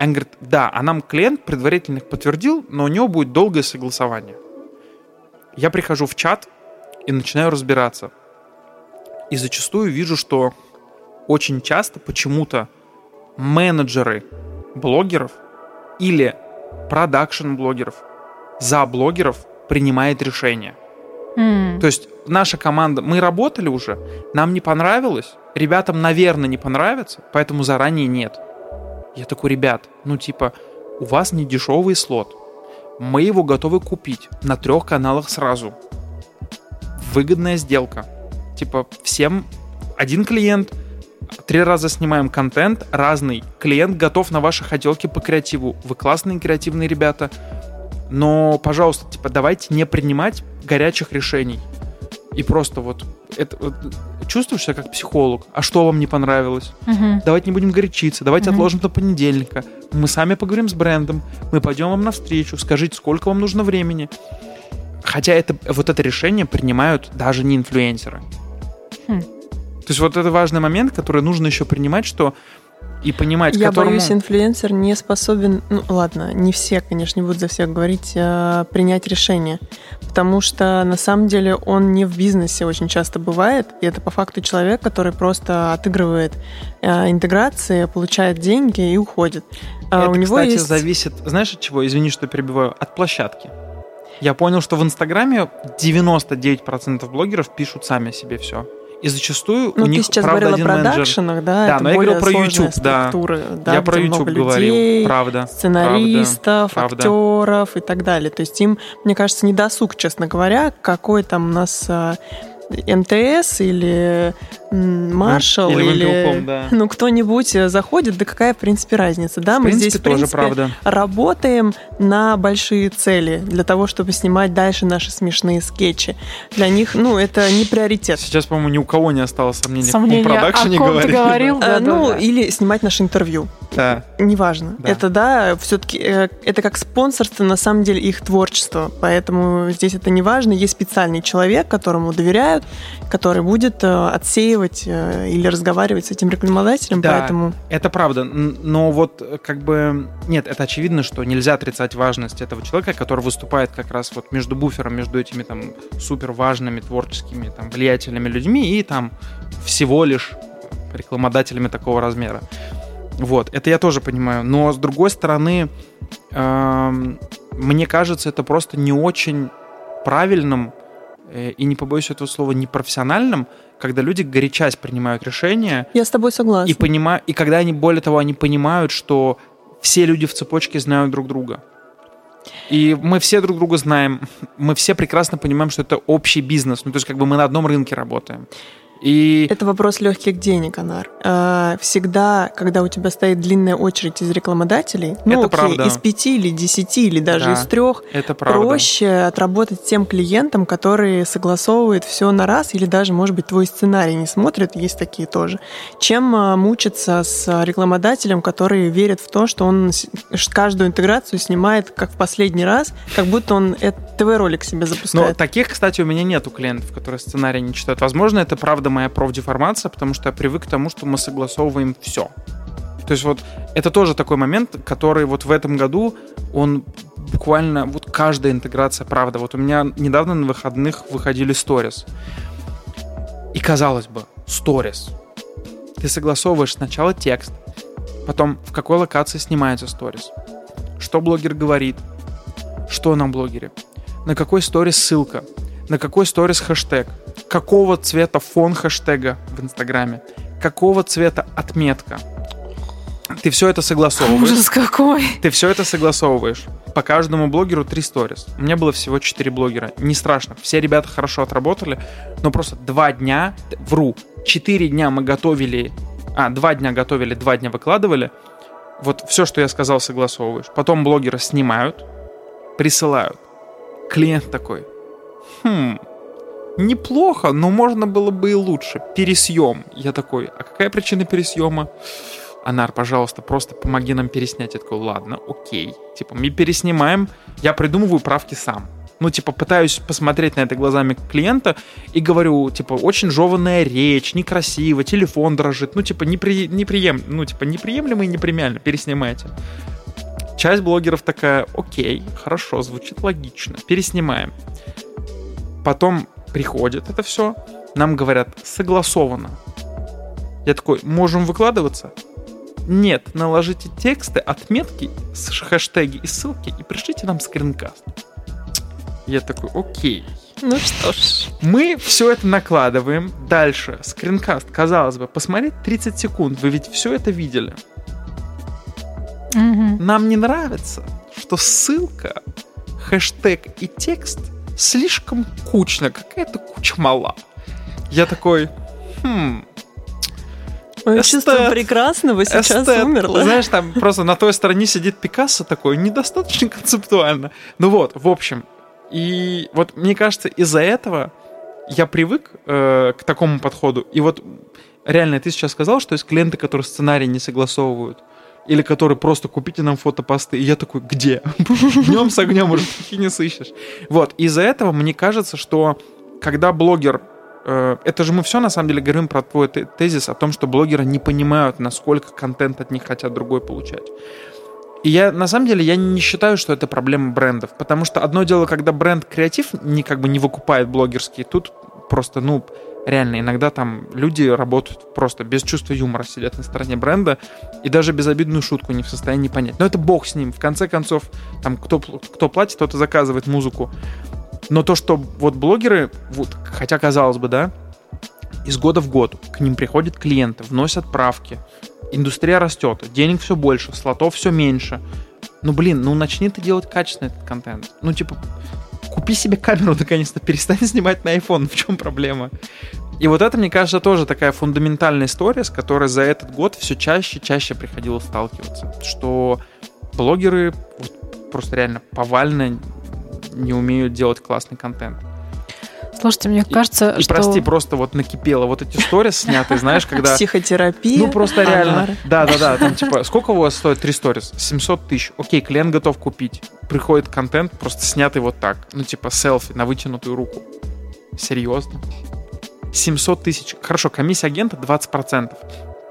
Он говорит, да, а нам клиент предварительно их подтвердил, но у него будет долгое согласование. Я прихожу в чат и начинаю разбираться. И зачастую вижу, что очень часто почему-то менеджеры блогеров или продакшн-блогеров за блогеров принимает решение. М. То есть наша команда, мы работали уже, нам не понравилось, ребятам, наверное, не понравится, поэтому заранее нет. Я такой, ребят, ну типа, у вас не дешевый слот. Мы его готовы купить на трех каналах сразу. Выгодная сделка. Типа, всем один клиент, три раза снимаем контент разный, клиент готов на ваши хотелки по креативу, вы классные креативные ребята, но, пожалуйста, типа, давайте не принимать горячих решений. И просто вот, это, вот чувствуешь себя как психолог. А что вам не понравилось? Мгм. Давайте не будем горячиться, давайте Мгм. отложим до понедельника. Мы сами поговорим с брендом, мы пойдем вам навстречу, скажите, сколько вам нужно времени. Хотя это, вот это решение принимают даже не инфлюенсеры. Хм. То есть вот это важный момент, который нужно еще принимать, что и понимать, Я которому... боюсь, инфлюенсер не способен, ну ладно, не все, конечно, не буду за всех говорить, э, принять решение. Потому что на самом деле он не в бизнесе очень часто бывает. И это по факту человек, который просто отыгрывает э, интеграции, получает деньги и уходит. А Это, у него кстати, есть... зависит, знаешь, от чего? Извини, что перебиваю. От площадки. Я понял, что в Инстаграме 99% блогеров пишут сами себе все. И зачастую Ну, у ты них, сейчас правда, говорил о один менеджер. продакшенах, да? Да, но я говорил про YouTube, да. структуры, да, Я про YouTube говорил, людей, правда. сценаристов, правда. актеров и так далее. То есть им, мне кажется, не досуг, честно говоря, какой там у нас а, МТС или Маршал Или или, Вимпелком, да. ну кто-нибудь э, заходит, да какая в принципе разница, да? В Мы принципе, здесь в тоже принципе правда. работаем на большие цели для того, чтобы снимать дальше наши смешные скетчи. Для них, ну это не приоритет. Сейчас, по-моему, ни у кого не осталось сомнений Сомнения, в продакшене о ком ты говорили. говорил? Э, Да, ну да, да. или снимать наше интервью. Да. Неважно. Да. Это да, все-таки это как спонсорство, на самом деле их творчество. Поэтому здесь это не важно. Есть специальный человек, которому доверяют, который будет э, отсеивать э, или разговаривать с этим рекламодателем. Да. Поэтому Это правда, но вот э, как бы нет, это очевидно, что нельзя отрицать важность этого человека, который выступает как раз вот между буфером, между этими там супер важными творческими там влиятельными людьми и там всего лишь рекламодателями такого размера. Вот, это я тоже понимаю. Но с другой стороны, эм, мне кажется, это просто не очень правильным и не побоюсь этого слова непрофессиональным, когда люди горячась принимают решения, я с тобой согласна. и, понима... и когда они, более того, они понимают, что все люди в цепочке знают друг друга. И мы все друг друга знаем, мы все прекрасно понимаем, что это общий бизнес. Ну, то есть, как бы мы на одном рынке работаем. И Это вопрос легких денег, Анар. А, Всегда, когда у тебя стоит длинная очередь из рекламодателей, ну Это окей, правда. из пяти или десяти, или даже Да, из трех, это правда. проще отработать тем клиентам, которые согласовывают все на раз, или даже, может быть, твой сценарий не смотрят, есть такие тоже, чем а, мучиться с рекламодателем, который верит в то, что он каждую интеграцию снимает как в последний раз, как будто он ТВ-ролик себе Но запускает. таких, кстати, у меня нету клиентов, которые сценарий не читают. Возможно, это правда моя профдеформация, потому что я привык к тому, что мы согласовываем все. То есть вот это тоже такой момент, который вот в этом году, он буквально, вот каждая интеграция, правда. Вот у меня недавно на выходных выходили сторис. И казалось бы, сторис. Ты согласовываешь сначала текст, потом в какой локации снимается сторис, что блогер говорит, что на блогере, на какой сторис ссылка, на какой сторис хэштег, какого цвета фон хэштега в Инстаграме, какого цвета отметка. Ты все это согласовываешь. Ужас какой. Ты все это согласовываешь. По каждому блогеру три сторис. У меня было всего четыре блогера. Не страшно. Все ребята хорошо отработали. Но просто два дня, вру, четыре дня мы готовили, а, два дня готовили, два дня выкладывали. Вот все, что я сказал, согласовываешь. Потом блогеры снимают, присылают. Клиент такой, хм, неплохо, но можно было бы и лучше. Пересъем. Я такой, а какая причина пересъема? Анар, пожалуйста, просто помоги нам переснять. Я такой, ладно, окей. Типа, мы переснимаем, я придумываю правки сам. Ну, типа, пытаюсь посмотреть на это глазами клиента и говорю, типа, очень жеванная речь, некрасиво, телефон дрожит. Ну, типа, непри... неприем... ну, типа, неприемлемо и непременно, переснимайте. Часть блогеров такая, окей, хорошо, звучит логично, переснимаем. Потом приходит это все, нам говорят, согласовано. Я такой, можем выкладываться? Нет, наложите тексты, отметки, хэштеги и ссылки и пришлите нам скринкаст. Я такой, окей. Ну что ж. Мы все это накладываем. Дальше, скринкаст, казалось бы, посмотреть 30 секунд, вы ведь все это видели. Мгм. Нам не нравится, что ссылка, хэштег и текст слишком кучно, какая-то куча мала. Я такой, хм, Мое чувство Эстет. прекрасного сейчас Эстет. умерло. Знаешь, там просто на той стороне сидит Пикассо такой, недостаточно концептуально. Ну вот, в общем. И вот мне кажется, из-за этого я привык э, к такому подходу. И вот реально, ты сейчас сказал, что есть клиенты, которые сценарий не согласовывают. Или которые просто купите нам фотопосты. И я такой, где? Днем с огнем уже таких не сыщешь. Вот, из-за этого мне кажется, что когда блогер э, это же мы все на самом деле говорим про твой те- тезис о том, что блогеры не понимают, насколько контент от них хотят другой получать. И я, на самом деле, я не считаю, что это проблема брендов. Потому что одно дело, когда бренд креатив не, как бы не выкупает блогерский, тут просто, ну, реально, иногда там люди работают просто без чувства юмора, сидят на стороне бренда и даже безобидную шутку не в состоянии понять. Но это бог с ним. В конце концов, там кто, кто платит, тот и заказывает музыку. Но то, что вот блогеры, вот, хотя казалось бы, да, из года в год к ним приходят клиенты, вносят правки, индустрия растет, денег все больше, слотов все меньше. Ну, блин, ну начни ты делать качественный этот контент. Ну, типа, купи себе камеру наконец-то, перестань снимать на iPhone, в чем проблема? И вот это, мне кажется, тоже такая фундаментальная история, с которой за этот год все чаще и чаще приходилось сталкиваться. Что блогеры вот просто реально повально не умеют делать классный контент. Слушайте, мне кажется, И что... прости, просто вот накипело. Вот эти сторис снятые, знаешь, когда... Психотерапия. Ну, просто реально. Анара. Да, да, да. Там, типа, сколько у вас стоит три сторис? 700 тысяч. Окей, клиент готов купить. Приходит контент, просто снятый вот так. Ну, типа, селфи на вытянутую руку. Серьезно? 700 тысяч. Хорошо, комиссия агента 20%.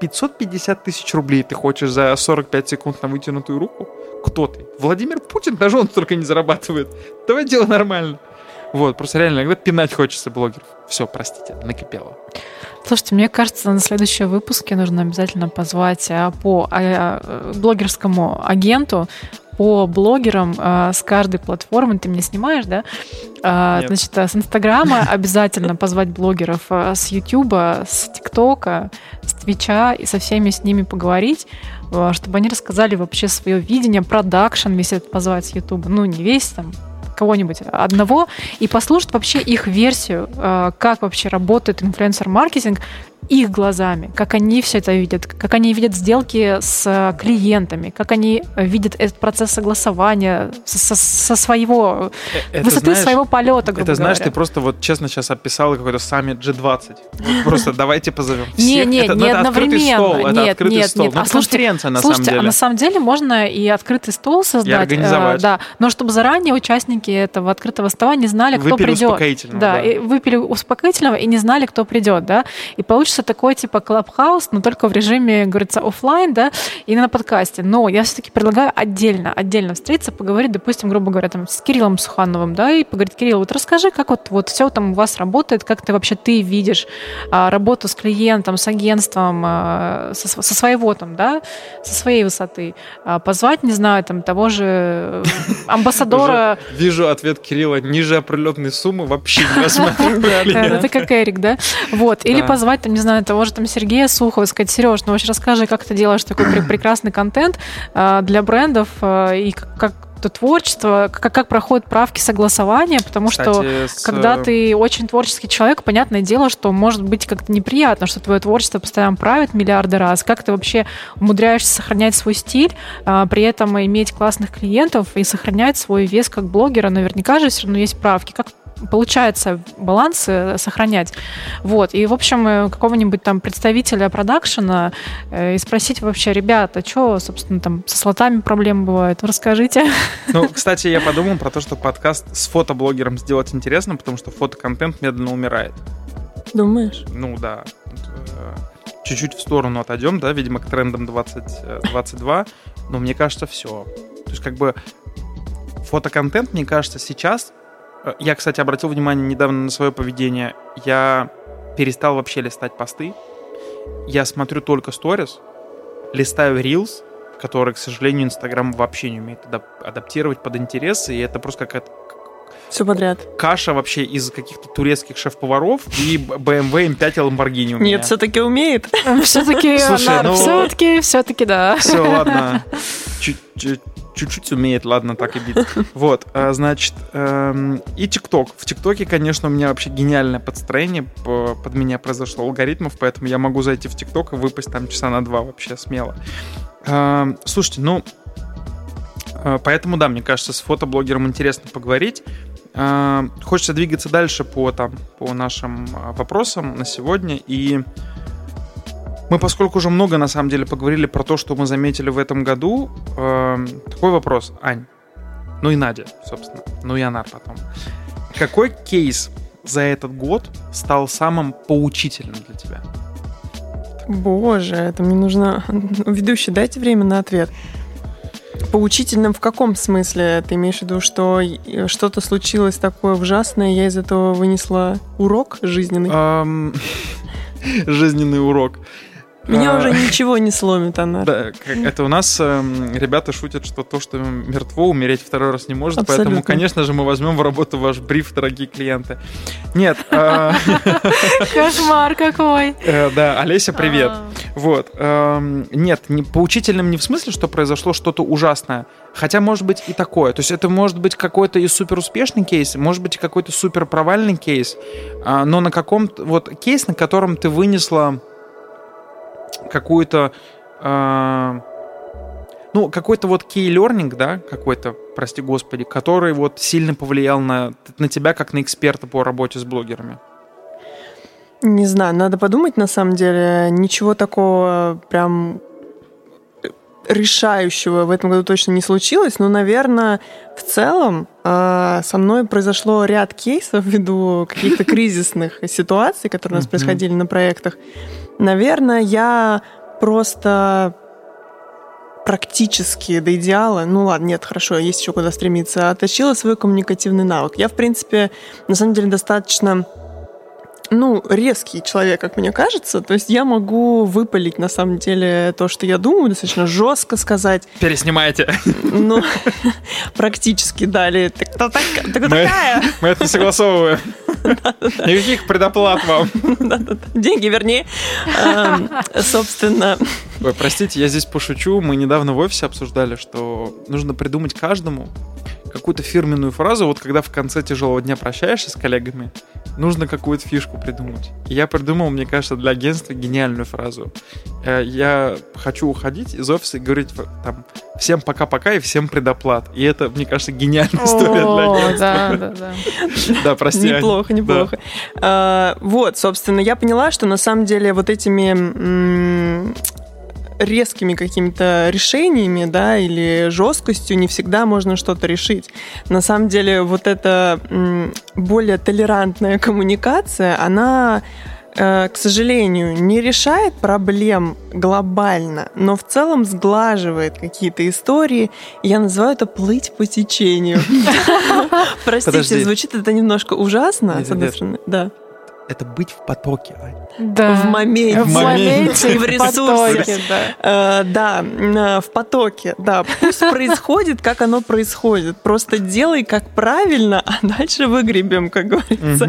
550 тысяч рублей ты хочешь за 45 секунд на вытянутую руку? Кто ты? Владимир Путин даже он столько не зарабатывает. Давай дело нормально. Вот, просто реально иногда пинать хочется блогеров. Все, простите, накипело. Слушайте, мне кажется, на следующем выпуске нужно обязательно позвать а, по а, а, блогерскому агенту, по блогерам а, с каждой платформы. Ты меня снимаешь, да? А, Нет. Значит, с Инстаграма обязательно позвать блогеров, с Ютуба, с ТикТока, с Твича и со всеми с ними поговорить, чтобы они рассказали вообще свое видение, продакшн, если это позвать с Ютуба. Ну, не весь там, кого-нибудь одного и послушать вообще их версию, э, как вообще работает инфлюенсер-маркетинг их глазами, как они все это видят, как они видят сделки с э, клиентами, как они э, видят этот процесс согласования со, со- своего Э, Это, высоты знаешь, своего полета, грубо Это знаешь, говоря. ты просто вот честно сейчас описала какой-то саммит G20. Вот Просто давайте позовем Не, не, не ну, открытый одновременно. это Нет, открытый нет, стол. нет. Ну, А конференция на самом а деле. на самом деле можно и открытый стол создать. да, но чтобы заранее участники этого открытого стола не знали, кто придет. Да, выпили успокоительного и не знали, кто придет, да. И получится такой типа Clubhouse, но только в режиме, говорится, оффлайн, да, и на подкасте. Но я все-таки предлагаю отдельно, отдельно встретиться, поговорить, допустим, грубо говоря, там, с Кириллом Сухановым, да, и поговорить, Кирилл, вот расскажи, как вот, вот все там у вас работает, как ты вообще ты видишь а, работу с клиентом, с агентством, а, со, со своего там, да, со своей высоты. А, позвать, не знаю, там, того же э, амбассадора Вижу ответ Кирилла. Ниже определенной суммы вообще не клиента. Это как Эрик, да? Вот. Или позвать, там, не знаю, того же там Сергея Сухова сказать, Сереж, ну вообще расскажи, как ты делаешь такой пре- прекрасный контент а, для брендов а, и как, это творчество, как, как проходят правки согласования, потому что Кстати, с, когда э, ты очень творческий человек, понятное дело, что может быть как-то неприятно, что твое творчество постоянно правит миллиарды раз. Как ты вообще умудряешься сохранять свой стиль, а, при этом иметь классных клиентов и сохранять свой вес как блогера? Наверняка же все равно есть правки. Как получается баланс э, сохранять. Вот. И, в общем, э, какого-нибудь там представителя продакшена э, и спросить вообще, ребята, что, собственно, там со слотами проблемы бывают? Расскажите. Ну, кстати, я подумал про то, что подкаст с фотоблогером сделать интересно, потому что фотоконтент медленно умирает. Думаешь? Ну да. Э, Чуть-чуть в сторону отойдем, да, видимо, к трендам 2022. Но мне кажется, все. То есть, как бы, фотоконтент, мне кажется, сейчас... э, Я, кстати, обратил внимание недавно на свое поведение. Я перестал вообще листать посты. Я смотрю только сторис, листаю рилс, которые, к сожалению, Инстаграм вообще не умеет адап- адаптировать под интересы, и это просто какая-то Все подряд. каша вообще из каких-то турецких шеф-поваров и BMW M5 и Lamborghini у меня. Нет, все-таки умеет. Все-таки, Слушай, ну- все-таки, все-таки, да. Все, ладно. Чуть- чуть- чуть-чуть умеет, ладно, так и бить. Вот, а, значит, эм, и ТикТок. В ТикТоке, конечно, у меня вообще гениальное подстроение под меня произошло алгоритмов, поэтому я могу зайти в ТикТок и выпасть там часа на два вообще смело. Эм, слушайте, ну, э, поэтому, да, мне кажется, с фотоблогером интересно поговорить. Эм, хочется двигаться дальше по, там, по нашим а, вопросам на сегодня. И мы, поскольку уже много, на самом деле, поговорили про то, что мы заметили в этом году, э, такой вопрос, Ань, ну и Надя, собственно, ну и Анар потом. Какой кейс за этот год стал самым поучительным для тебя? Боже, это мне нужно... Ведущий, дайте время на ответ. Поучительным в каком смысле? Ты имеешь в виду, что что-то случилось такое ужасное, я из этого вынесла урок жизненный? Жизненный урок. Меня а, уже ничего не сломит она. Да, это у нас э, ребята шутят, что то, что мертво, умереть второй раз не может. Абсолютно. Поэтому, конечно же, мы возьмем в работу ваш бриф, дорогие клиенты. Нет. А, Кошмар какой. Э, да, Олеся, привет. А. Вот. Эм, нет, поучительным не в смысле, что произошло что-то ужасное. Хотя может быть и такое. То есть это может быть какой-то и супер успешный кейс, может быть и какой-то супер провальный кейс, но на каком-то вот кейс, на котором ты вынесла какую-то э, ну, какой-то вот key learning, да, какой-то, прости господи, который вот сильно повлиял на, на тебя как на эксперта по работе с блогерами? Не знаю, надо подумать на самом деле. Ничего такого прям решающего в этом году точно не случилось, но, наверное, в целом э, со мной произошло ряд кейсов ввиду каких-то кризисных ситуаций, которые у нас происходили на проектах. Наверное, я просто практически до идеала, ну ладно, нет, хорошо, есть еще куда стремиться, отточила свой коммуникативный навык. Я, в принципе, на самом деле достаточно ну, резкий человек, как мне кажется. То есть я могу выпалить, на самом деле, то, что я думаю, достаточно жестко сказать. Переснимайте. Ну, практически дали. Ты кто такая? Мы это не согласовываем. Никаких предоплат вам. Деньги верни. Эм, собственно... Ой, простите, я здесь пошучу. Мы недавно в офисе обсуждали, что нужно придумать каждому какую-то фирменную фразу, вот когда в конце тяжелого дня прощаешься с коллегами, нужно какую-то фишку придумать. И я придумал, мне кажется, для агентства гениальную фразу. Э, я хочу уходить из офиса и говорить там всем пока-пока и всем предоплат. И это, мне кажется, гениальная история для агентства. Да, да, да. Да, прости. Неплохо, неплохо. А, вот, собственно, я поняла, что на самом деле вот этими резкими какими-то решениями, да, или жесткостью не всегда можно что-то решить. На самом деле вот эта более толерантная коммуникация, она э, к сожалению, не решает проблем глобально, но в целом сглаживает какие-то истории. Я называю это плыть по течению. Простите, звучит это немножко ужасно, с одной стороны. Да это быть в потоке, Да. В моменте. В моменте, в ресурсе. да. Э, да, в потоке. Да, пусть происходит, как оно происходит. Просто делай как правильно, а дальше выгребем, как говорится.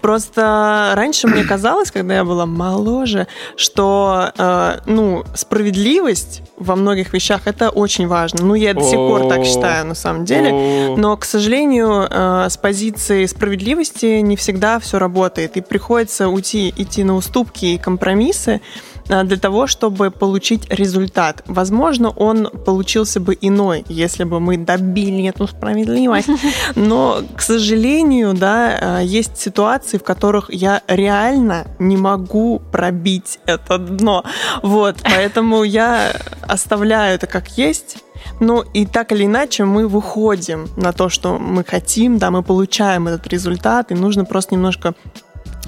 Просто раньше мне казалось, когда я была моложе, что, э, ну, справедливость во многих вещах это очень важно. Ну, я до сих пор так считаю, на самом деле. Но, к сожалению, э, с позиции справедливости не всегда все работает. И приходится уйти, идти на уступки и компромиссы а, для того, чтобы получить результат. Возможно, он получился бы иной, если бы мы добили эту справедливость. Но, к сожалению, да, а, есть ситуации, в которых я реально не могу пробить это дно. Вот, поэтому я оставляю это как есть. Ну и так или иначе мы выходим на то, что мы хотим, да, мы получаем этот результат, и нужно просто немножко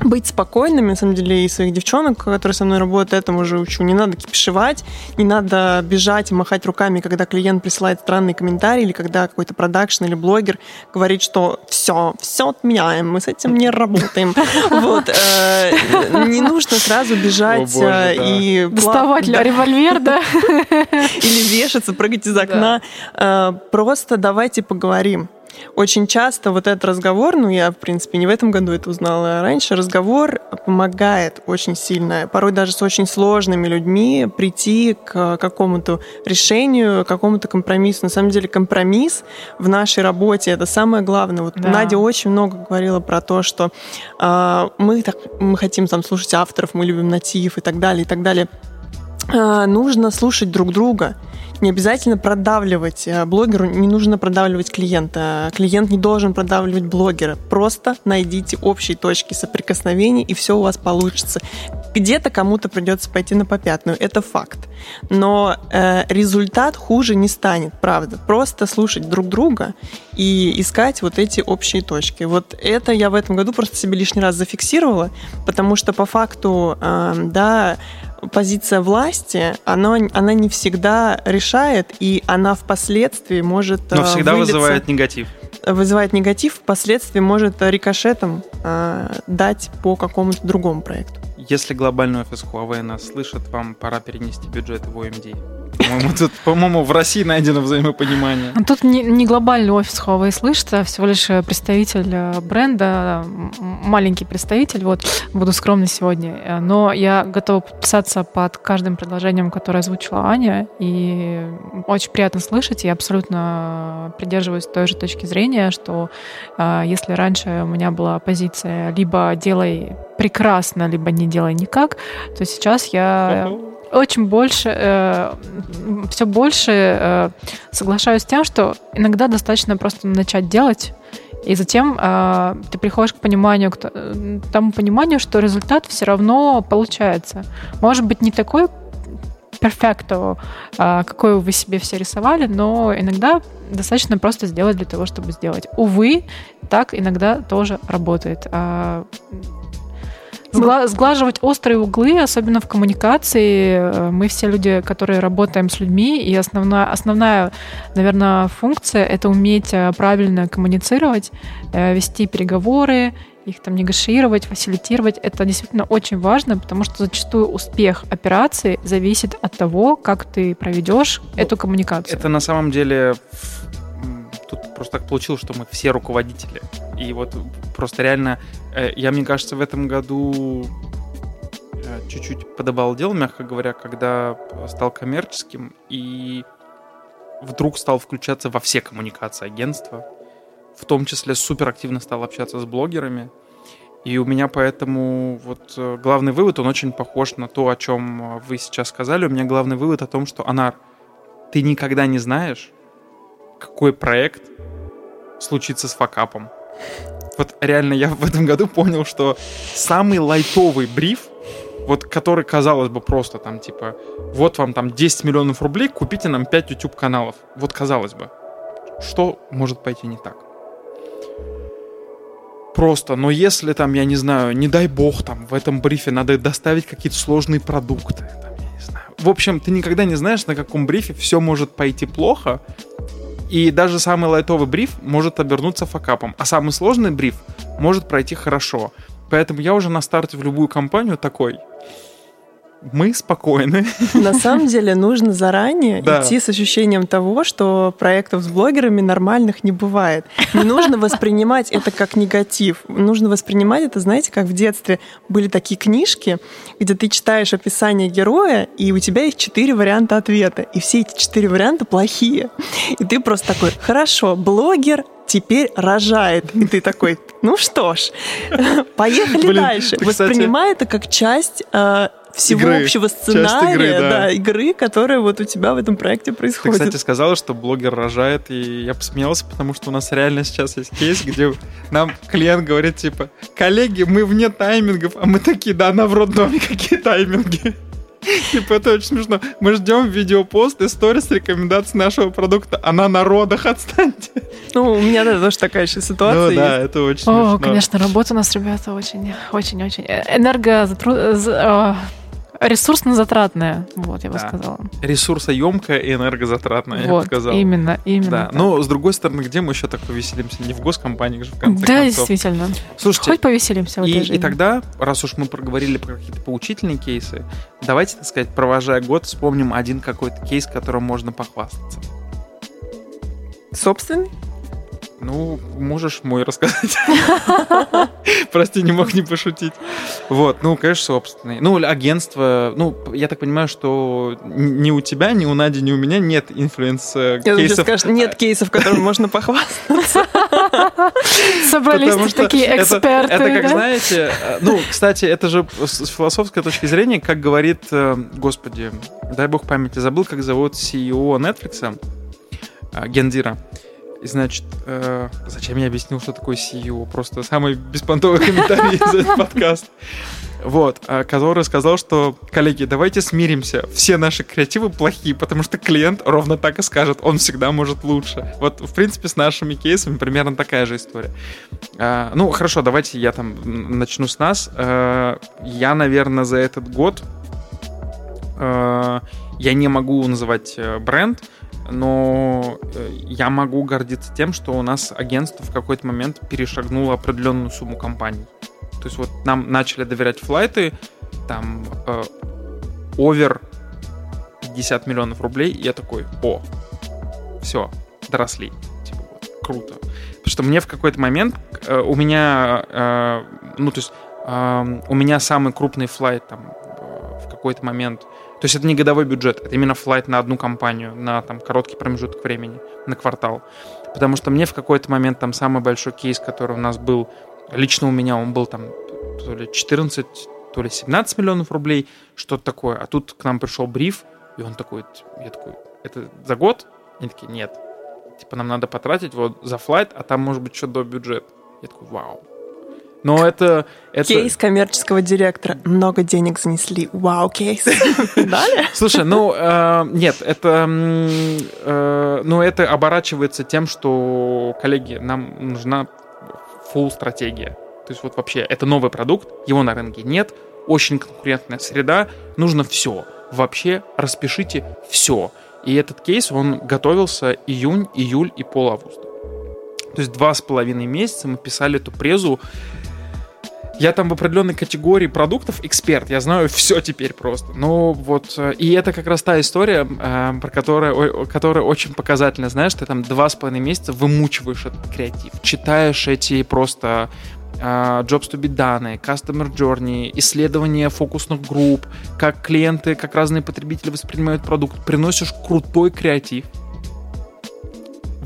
быть спокойными, на самом деле, и своих девчонок, которые со мной работают, этому же учу. Не надо кипишевать, не надо бежать и махать руками, когда клиент присылает странный комментарий, или когда какой-то продакшн или блогер говорит, что все, все отменяем, мы с этим не работаем. Вот. Э, не нужно сразу бежать э, и... Доставать револьвер, да? Или вешаться, прыгать из окна. Э, просто давайте поговорим. Очень часто вот этот разговор, ну я, в принципе, не в этом году это узнала, а раньше, разговор помогает очень сильно, порой даже с очень сложными людьми прийти к какому-то решению, к какому-то компромиссу. На самом деле компромисс в нашей работе это самое главное. Вот да. Надя очень много говорила про то, что э, мы, так, мы хотим там слушать авторов, мы любим натив и так далее, и так далее. Э, нужно слушать друг друга не обязательно продавливать э, блогеру, не нужно продавливать клиента. Клиент не должен продавливать блогера. Просто найдите общие точки соприкосновения, и все у вас получится. Где-то кому-то придется пойти на попятную, это факт. Но э, результат хуже не станет, правда. Просто слушать друг друга и искать вот эти общие точки. Вот это я в этом году просто себе лишний раз зафиксировала, потому что по факту, э, да, позиция власти, она, она не всегда решает, и она впоследствии может Но всегда вылиться, вызывает негатив. Вызывает негатив, впоследствии может рикошетом э, дать по какому-то другому проекту. Если глобальный офис Huawei нас слышит, вам пора перенести бюджет в OMD. По-моему, тут, по-моему, в России найдено взаимопонимание. Ну, тут не, не глобальный офис Huawei слышит, а всего лишь представитель э, бренда, маленький представитель, вот, буду скромной сегодня. Но я готова подписаться под каждым предложением, которое озвучила Аня, и очень приятно слышать, и абсолютно придерживаюсь той же точки зрения, что э, если раньше у меня была позиция либо делай прекрасно, либо не делай никак, то сейчас я очень больше, э, все больше э, соглашаюсь с тем, что иногда достаточно просто начать делать, и затем э, ты приходишь к пониманию, к тому пониманию, что результат все равно получается. Может быть, не такой перфекто, э, какой вы себе все рисовали, но иногда достаточно просто сделать для того, чтобы сделать. Увы, так иногда тоже работает. А Сгла- сглаживать острые углы, особенно в коммуникации. Э, мы все люди, которые работаем с людьми, и основная, основная наверное, функция — это уметь э, правильно коммуницировать, э, вести переговоры, их там негашировать, фасилитировать. Это действительно очень важно, потому что зачастую успех операции зависит от того, как ты проведешь ну, эту коммуникацию. Это на самом деле просто так получилось, что мы все руководители. И вот просто реально, э, я, мне кажется, в этом году э, чуть-чуть подобалдел, мягко говоря, когда стал коммерческим и вдруг стал включаться во все коммуникации агентства. В том числе супер активно стал общаться с блогерами. И у меня поэтому вот э, главный вывод, он очень похож на то, о чем вы сейчас сказали. У меня главный вывод о том, что, Анар, ты никогда не знаешь, какой проект случится с факапом. Вот реально я в этом году понял, что самый лайтовый бриф, вот который, казалось бы, просто там типа, вот вам там 10 миллионов рублей, купите нам 5 YouTube каналов. Вот казалось бы, что может пойти не так? Просто, но если там, я не знаю, не дай бог, там в этом брифе надо доставить какие-то сложные продукты, там, я не знаю. В общем, ты никогда не знаешь, на каком брифе все может пойти плохо, и даже самый лайтовый бриф может обернуться факапом, а самый сложный бриф может пройти хорошо. Поэтому я уже на старте в любую компанию такой, мы спокойны. На самом деле нужно заранее да. идти с ощущением того, что проектов с блогерами нормальных не бывает. Не нужно воспринимать это как негатив. Нужно воспринимать это, знаете, как в детстве были такие книжки, где ты читаешь описание героя, и у тебя есть четыре варианта ответа. И все эти четыре варианта плохие. И ты просто такой, хорошо, блогер теперь рожает. И ты такой, ну что ж, поехали Блин, дальше. Воспринимай кстати... это как часть э, всего игры. общего сценария, игры, да. да, игры, которая вот у тебя в этом проекте происходит. Ты, кстати, сказала, что блогер рожает, и я посмеялся, потому что у нас реально сейчас есть кейс, где нам клиент говорит, типа, коллеги, мы вне таймингов, а мы такие, да, она в роддоме, какие тайминги? Типа, это очень смешно. Мы ждем видеопост и сторис рекомендаций нашего продукта. Она на родах, отстаньте. Ну, у меня да, тоже такая еще ситуация Ну, да, это очень О, смешно. конечно, работа у нас, ребята, очень, очень, очень энергозатру... Ресурсно-затратная, вот, я бы да. сказала. Ресурсоемкая и энергозатратная, вот, я бы сказал. именно, именно. Да, так. но с другой стороны, где мы еще так повеселимся? Не в госкомпаниях же, в конце да, концов. действительно. Слушайте, Хоть повеселимся в и, жизни. И тогда, раз уж мы проговорили про какие-то поучительные кейсы, давайте, так сказать, провожая год, вспомним один какой-то кейс, которым можно похвастаться. Собственный? Ну, можешь мой рассказать. Прости, не мог не пошутить. Вот, ну, конечно, собственный. Ну, агентство, ну, я так понимаю, что ни у тебя, ни у Нади, ни у меня нет influence-кейсов. нет кейсов, которыми можно похвастаться. Собрались такие эксперты. Это, как, знаете, э, ну, кстати, это же с философской точки зрения, как говорит, э, господи, дай бог памяти, забыл, как зовут CEO Netflix, э, Гендира. И значит, э, зачем я объяснил, что такое CEO? Просто самый беспонтовый комментарий за этот подкаст. Вот, э, который сказал, что, коллеги, давайте смиримся, все наши креативы плохие, потому что клиент ровно так и скажет, он всегда может лучше. Вот, в принципе, с нашими кейсами примерно такая же история. Э, ну, хорошо, давайте я там начну с нас. Э, я, наверное, за этот год я не могу называть бренд, но э, я могу гордиться тем, что у нас агентство в какой-то момент перешагнуло определенную сумму компаний. То есть вот нам начали доверять флайты, там э, овер 50 миллионов рублей, и я такой, о, все, доросли. Типа, вот, круто. Потому что мне в какой-то момент, э, у меня, э, ну, то есть, э, у меня самый крупный флайт там э, в какой-то момент то есть это не годовой бюджет, это именно флайт на одну компанию, на там короткий промежуток времени, на квартал. Потому что мне в какой-то момент там самый большой кейс, который у нас был, лично у меня он был там то ли 14, то ли 17 миллионов рублей, что-то такое. А тут к нам пришел бриф, и он такой, я такой, это за год? Они такие, нет. Типа нам надо потратить вот за флайт, а там может быть что до бюджет. Я такой, вау. Но это, это... Кейс коммерческого директора. Много денег занесли. Вау, кейс. Дали? Слушай, ну, э, нет, это... Э, ну, это оборачивается тем, что, коллеги, нам нужна full стратегия. То есть вот вообще, это новый продукт, его на рынке нет, очень конкурентная среда, нужно все. Вообще распишите все. И этот кейс, он готовился июнь, июль и пол августа. То есть два с половиной месяца мы писали эту презу я там в определенной категории продуктов эксперт, я знаю все теперь просто. Ну вот, э, и это как раз та история, э, про которую, которая очень показательна, знаешь, ты там два с половиной месяца вымучиваешь этот креатив, читаешь эти просто Uh, jobs to be done, customer journey, исследования фокусных групп, как клиенты, как разные потребители воспринимают продукт, приносишь крутой креатив,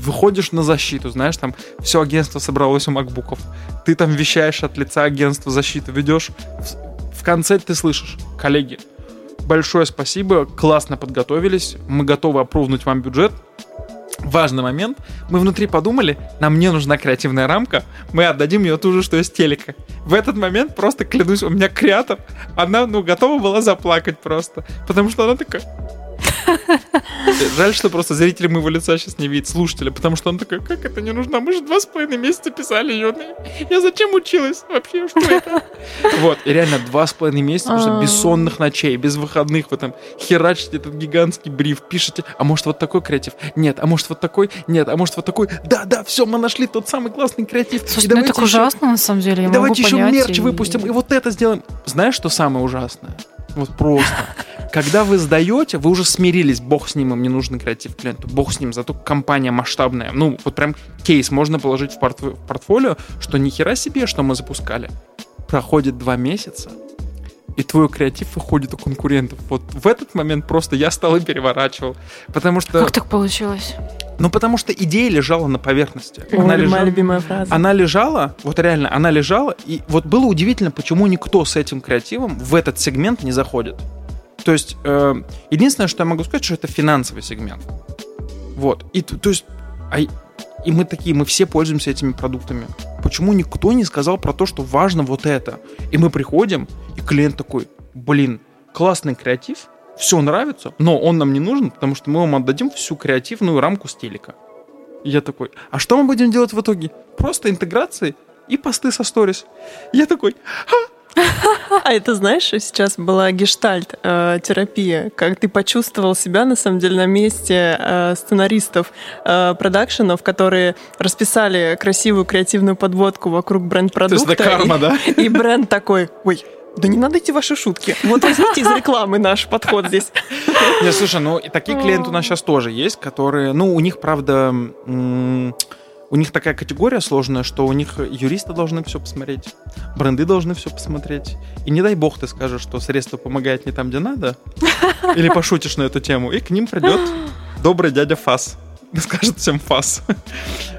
выходишь на защиту, знаешь, там все агентство собралось у макбуков, ты там вещаешь от лица агентства защиты, ведешь, в конце ты слышишь, коллеги, большое спасибо, классно подготовились, мы готовы опровнуть вам бюджет, важный момент. Мы внутри подумали, нам не нужна креативная рамка, мы отдадим ее ту же, что из телека. В этот момент просто клянусь, у меня креатор, она, ну, готова была заплакать просто, потому что она такая, Жаль, что просто зрители моего лица сейчас не видят, слушатели, потому что он такой, как это не нужно? Мы же два с половиной месяца писали ее. Я зачем училась вообще? Что это? Вот, и реально два с половиной месяца, просто а. бессонных ночей, без выходных вы там херачите этот гигантский бриф, пишете, а может вот такой креатив? Нет, а может вот такой? Нет, а может вот такой? Да, да, все, мы нашли тот самый классный креатив. Слушай, ну это ужасно на самом деле, я Давайте еще мерч выпустим, и вот это сделаем. Знаешь, что самое ужасное? Вот просто. Когда вы сдаете, вы уже смирились, бог с ним, им не нужен креатив клиенту, бог с ним, зато компания масштабная. Ну, вот прям кейс можно положить в, портф в портфолио, что ни хера себе, что мы запускали. Проходит два месяца, и твой креатив выходит у конкурентов. Вот в этот момент просто я стал и переворачивал. Потому что... Как так получилось? Ну, потому что идея лежала на поверхности. Ой, она лежала, моя любимая фраза. Она лежала, вот реально, она лежала, и вот было удивительно, почему никто с этим креативом в этот сегмент не заходит. То есть, э, единственное, что я могу сказать, что это финансовый сегмент. Вот. И, то есть, а, и мы такие, мы все пользуемся этими продуктами. Почему никто не сказал про то, что важно вот это? И мы приходим, и клиент такой, блин, классный креатив, все нравится, но он нам не нужен, потому что мы вам отдадим всю креативную рамку с телека. И я такой, а что мы будем делать в итоге? Просто интеграции и посты со сторис. Я такой, а, а это, знаешь, сейчас была гештальт-терапия, как ты почувствовал себя, на самом деле, на месте э, сценаристов э, продакшенов, которые расписали красивую креативную подводку вокруг бренд-продукта. То есть это карма, и, да? И бренд такой, ой, да не надо эти ваши шутки. Вот возьмите из рекламы наш подход здесь. Не, слушай, ну такие клиенты у нас сейчас тоже есть, которые, ну, у них, правда, у них такая категория сложная, что у них юристы должны все посмотреть, бренды должны все посмотреть. И не дай бог ты скажешь, что средство помогает не там, где надо, или пошутишь на эту тему, и к ним придет добрый дядя Фас. Скажет всем фас.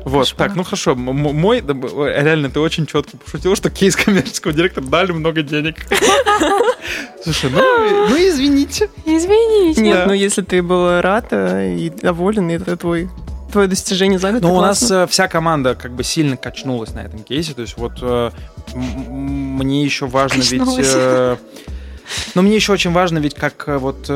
Вот, Кошмар. так, ну хорошо. Мой, б- реально, ты очень четко пошутил, что кейс коммерческого директора дали много денег. Слушай, ну, ну извините. Извините. Нет, Да. ну если ты был рад э, и доволен, и это твой твое достижение за год. Но это у нас э, вся команда как бы сильно качнулась на этом кейсе. То есть вот э, мне еще важно ведь... Качнулась. э, Но мне еще очень важно ведь как э, вот...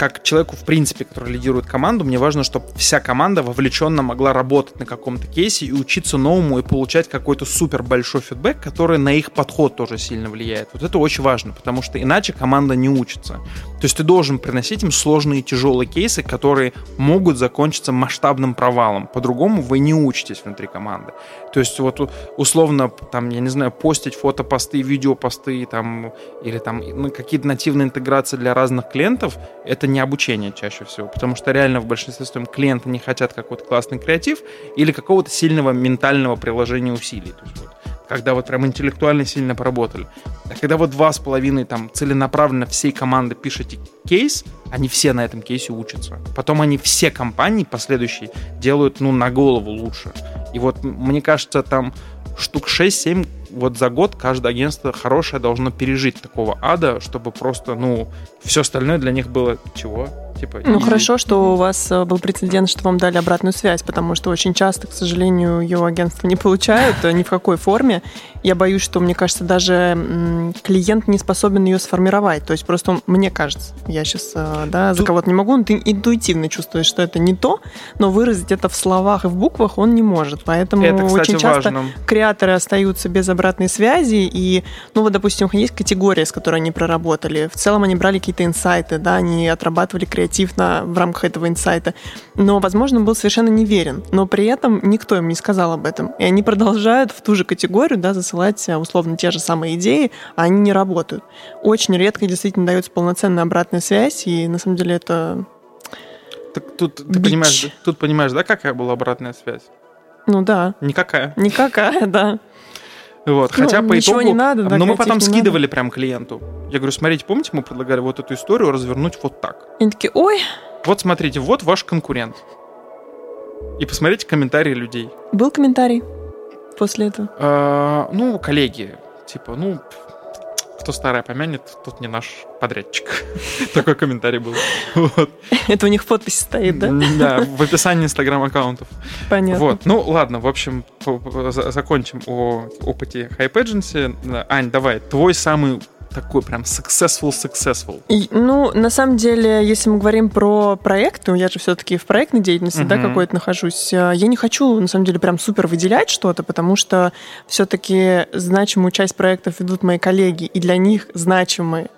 как человеку, в принципе, который лидирует команду, мне важно, чтобы вся команда вовлеченно могла работать на каком-то кейсе и учиться новому и получать какой-то супер большой фидбэк, который на их подход тоже сильно влияет. Вот это очень важно, потому что иначе команда не учится. То есть ты должен приносить им сложные тяжелые кейсы, которые могут закончиться масштабным провалом. По-другому вы не учитесь внутри команды. То есть вот условно, там, я не знаю, постить фотопосты, видеопосты там, или там ну, какие-то нативные интеграции для разных клиентов, это не обучение чаще всего, потому что реально в большинстве своем клиенты не хотят какой-то классный креатив или какого-то сильного ментального приложения усилий. То есть вот, когда вот прям интеллектуально сильно поработали. А когда вот два с половиной там целенаправленно всей команды пишете кейс, они все на этом кейсе учатся. Потом они все компании последующие делают, ну, на голову лучше. И вот мне кажется, там штук 6-7 вот за год каждое агентство хорошее должно пережить такого ада, чтобы просто, ну, все остальное для них было чего? Типа, Ну easy. хорошо, что у вас э, был прецедент, что вам дали обратную связь, потому что очень часто, к сожалению, ее агентства не получают э, ни в какой форме. Я боюсь, что, мне кажется, даже клиент не способен ее сформировать. То есть просто мне кажется, я сейчас да, за кого-то не могу, он ты интуитивно чувствует, что это не то, но выразить это в словах и в буквах он не может. Поэтому Это, кстати, очень часто важно. креаторы остаются без обратной связи, и, ну вот, допустим, есть категория, с которой они проработали. В целом они брали какие-то инсайты, да, они отрабатывали креатив на, в рамках этого инсайта. Но, возможно, был совершенно неверен. Но при этом никто им не сказал об этом. И они продолжают в ту же категорию, да, засылать а, условно те же самые идеи, а они не работают. Очень редко действительно дается полноценная обратная связь, и на самом деле это, Так тут, ты Бич. понимаешь, тут понимаешь, да, какая была обратная связь? ну да, Никакая. никакая, да. Вот, Ну, хотя по ничего итогу... не надо, да, но мы потом скидывали прям клиенту. Я говорю, смотрите, помните, мы предлагали вот эту историю развернуть вот так. И они такие, ой, Вот смотрите, вот ваш конкурент. И посмотрите комментарии людей. был комментарий после этого. А, ну, коллеги, типа, ну, кто старое помянет, тот не наш подрядчик. Такой комментарий был. Вот. Это у них в подписи стоит, да? Да, в описании инстаграм-аккаунтов. Понятно. Вот, ну ладно, в общем, закончим о опыте Hype Agency. Ань, давай, твой самый такой прям successful-successful. И, ну, на самом деле, если мы говорим про проекты, я же все-таки в проектной деятельности, да, Мгм. какой-то нахожусь, э, я не хочу, на самом деле, прям супер выделять что-то, потому что все-таки значимую часть проектов ведут мои коллеги, и для них значимы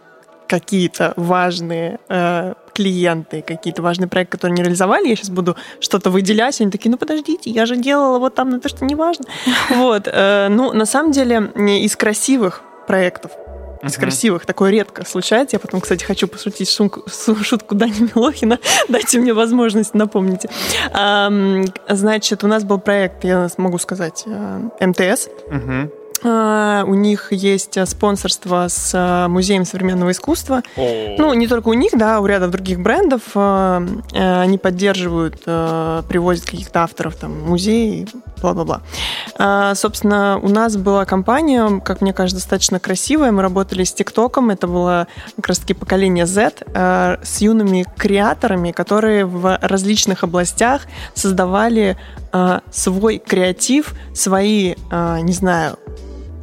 какие-то важные э, клиенты, какие-то важные проекты, которые не реализовали, я сейчас буду что-то выделять, они такие, ну подождите, я же делала вот там, ну то, что не важно. Вот, э, ну, на самом деле, из красивых проектов, из Мгм. красивых. Такое редко случается. Я потом, кстати, хочу пошутить шумку- шутку Дани Милохина. Дайте мне возможность, напомните. Ам, Значит, у нас был проект, я могу сказать, э, МТС. Мгм. А, У них есть э, спонсорство с э, Музеем современного искусства. О. Ну, не только у них, да, у ряда других брендов. э, э, Они поддерживают, э, привозят каких-то авторов там, музей, бла-бла-бла. Собственно, у нас была компания, как мне кажется, достаточно красивая. Мы работали с ТикТоком. Это было как раз-таки поколение Z э, с юными креаторами, которые в различных областях создавали э, свой креатив, свои, э, не знаю,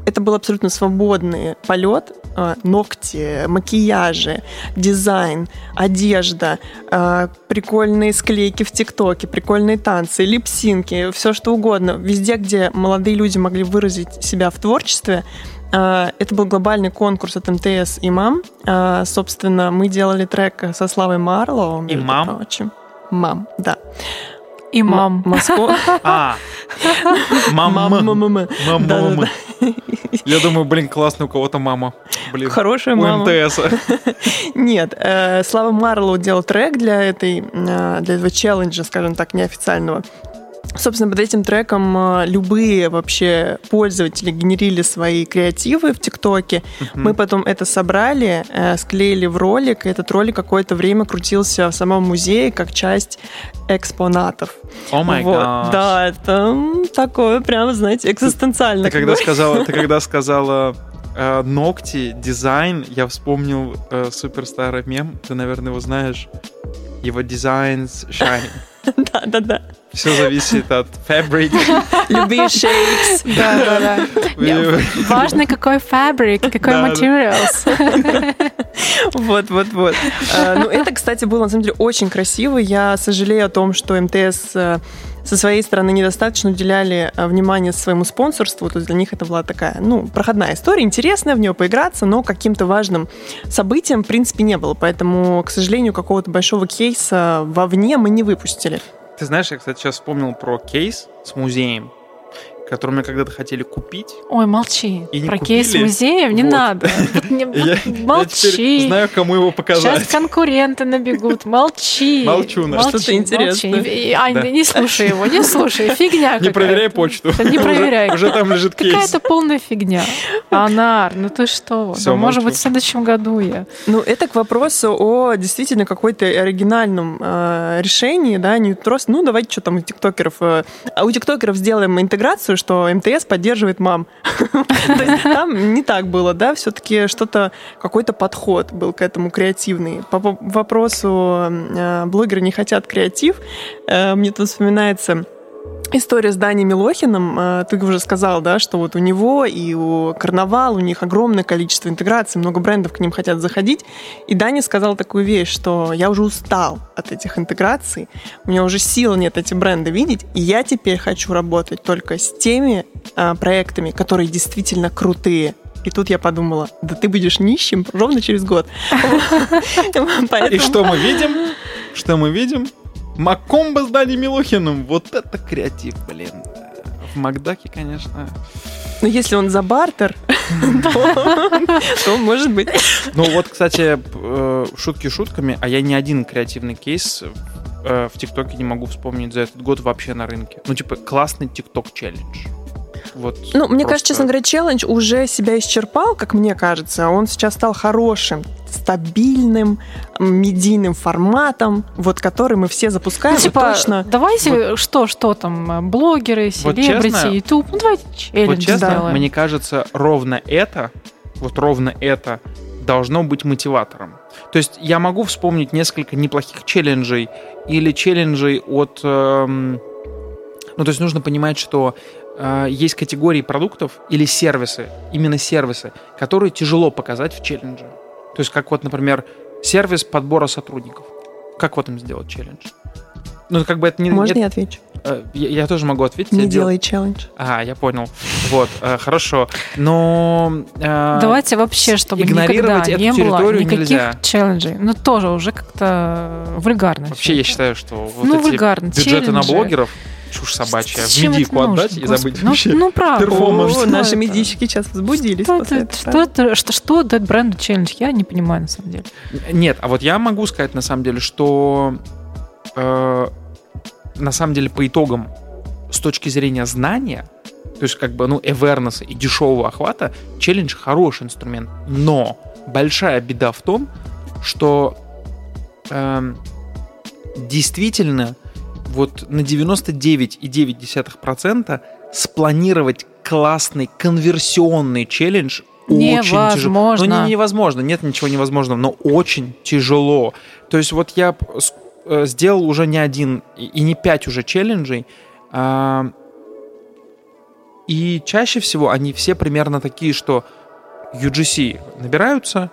это был абсолютно свободный полет. э, Ногти, макияжи, дизайн, одежда, э, прикольные склейки в ТикТоке, прикольные танцы, липсинки, все что угодно. Везде, где молодые люди могли выразить себя в творчестве, э, это был глобальный конкурс от МТС и МАМ. Собственно, мы делали трек со Славой Марлоу. между «Имам»? Мам, да. И мам. Москва. А, мама. Мама. Мама. Да-да-да. Я думаю, блин, классно у кого-то мама. Блин, Хорошая у мама. МТС. Нет, э, Слава Марлоу делал трек для этой, э, для этого челленджа, скажем так, неофициального. Собственно, под этим треком э, любые вообще пользователи генерили свои креативы в ТикТоке. Мы потом это собрали, э, склеили в ролик, и этот ролик какое-то время крутился в самом музее как часть экспонатов. О май Вот. Да, это такое прямо, знаете, экзистенциально. Ты как когда сказала, ты когда сказала э, ногти, дизайн, я вспомнил э, супер старый мем, ты, наверное, его знаешь. Его дизайн shining. Да, да, да. Все зависит от fabric. Любые shapes. Да, да, да. Важно, какой фабрик, какой материал. Вот, вот, вот. Э, Ну, это, кстати, было на самом деле очень красиво. Я сожалею о том, что МТС э, со своей стороны недостаточно уделяли э, внимание своему спонсорству. То есть для них это была такая, ну, проходная история, интересная, в нее поиграться, но каким-то важным событием, в принципе, не было. Поэтому, к сожалению, какого-то большого кейса вовне мы не выпустили. Ты знаешь, я, кстати, сейчас вспомнил про кейс с музеем, который мы когда-то хотели купить. Ой, молчи. И не Про купили. кейс музеев не Вот. надо. Вот не- Я- Молчи. знаю, кому его показать. Сейчас конкуренты набегут. Молчи. Молчу, Настя. Что-то интересное. молчи. И- Ань, Да. не слушай его, не слушай. Фигня Не проверяй почту. Не проверяй. Уже там лежит кейс. Какая-то полная фигня. Анар, ну ты что? Всё, Ну, может быть, в следующем году я. Ну, это к вопросу о действительно какой-то оригинальном э, решении, да, не просто, ну, давайте что там у тиктокеров, э, а у тиктокеров сделаем интеграцию, что МТС поддерживает мам. То есть там не так было, да, все-таки что-то, какой-то подход был к этому креативный. По вопросу э, блогеры не хотят креатив, э, мне тут вспоминается История с Даней Милохиным, э, ты уже сказал, да, что вот у него и у Карнавал, у них огромное количество интеграций, много брендов к ним хотят заходить. И Даня сказал такую вещь, что я уже устал от этих интеграций, у меня уже сил нет эти бренды видеть, и я теперь хочу работать только с теми э, проектами, которые действительно крутые. И тут я подумала, да ты будешь нищим ровно через год. И что мы видим? Что мы видим? Макомба с Дани Милохиным. Вот это креатив, блин. В Макдаке, конечно. Но если он за бартер, то, может быть. Ну вот, кстати, э, шутки шутками, а я ни один креативный кейс э, в ТикТоке не могу вспомнить за этот год вообще на рынке. Ну, типа, классный ТикТок челлендж. Вот Ну, мне просто- кажется, честно говоря, челлендж уже себя исчерпал, как мне кажется. Он сейчас стал хорошим, стабильным, медийным форматом, вот который мы все запускаем. Ну, типа, точно. давайте, что, что там, э, блогеры, Вот селебрити, честно- ютуб, ну давайте Вот челлендж честно, сделаем. мне кажется, ровно это, вот ровно это должно быть мотиватором. То есть я могу вспомнить несколько неплохих челленджей или челленджей от... эм, ну, то есть нужно понимать, что э, есть категории продуктов или сервисы, именно сервисы, которые тяжело показать в челлендже. То есть как вот, например, сервис подбора сотрудников. Как вот им сделать челлендж? Ну, как бы это не... Можно нет- я отвечу? э, я, я тоже могу ответить. Не Я дел- делай челлендж. а, я понял. Вот, э, хорошо. Но... э, Давайте вообще, чтобы игнорировать никогда эту не было территорию никаких нельзя. челленджей. Ну, тоже уже как-то вульгарно. Вообще, я считаю, что вот Ну, эти вульгарно. бюджеты на Челленджи. блогеров чушь собачья. В Зачем это медийку нужно, отдать и господи? забыть ну, вообще. Ну, правда. перформанс. О, наши это? медийщики сейчас возбудились Что после это, что, это, что, что дает бренду челлендж? Я не понимаю, на самом деле. Нет, а вот я могу сказать на самом деле, что э, на самом деле по итогам с точки зрения знания, то есть как бы, ну, awareness и дешевого охвата, челлендж хороший инструмент. Но большая беда в том, что эм, действительно вот на 99,9% спланировать классный конверсионный челлендж очень тяжело. Ну, не невозможно, нет ничего невозможного, но очень тяжело. То есть вот я э, сделал уже не один и не пять уже челленджей, а, и чаще всего они все примерно такие, что UGC набираются,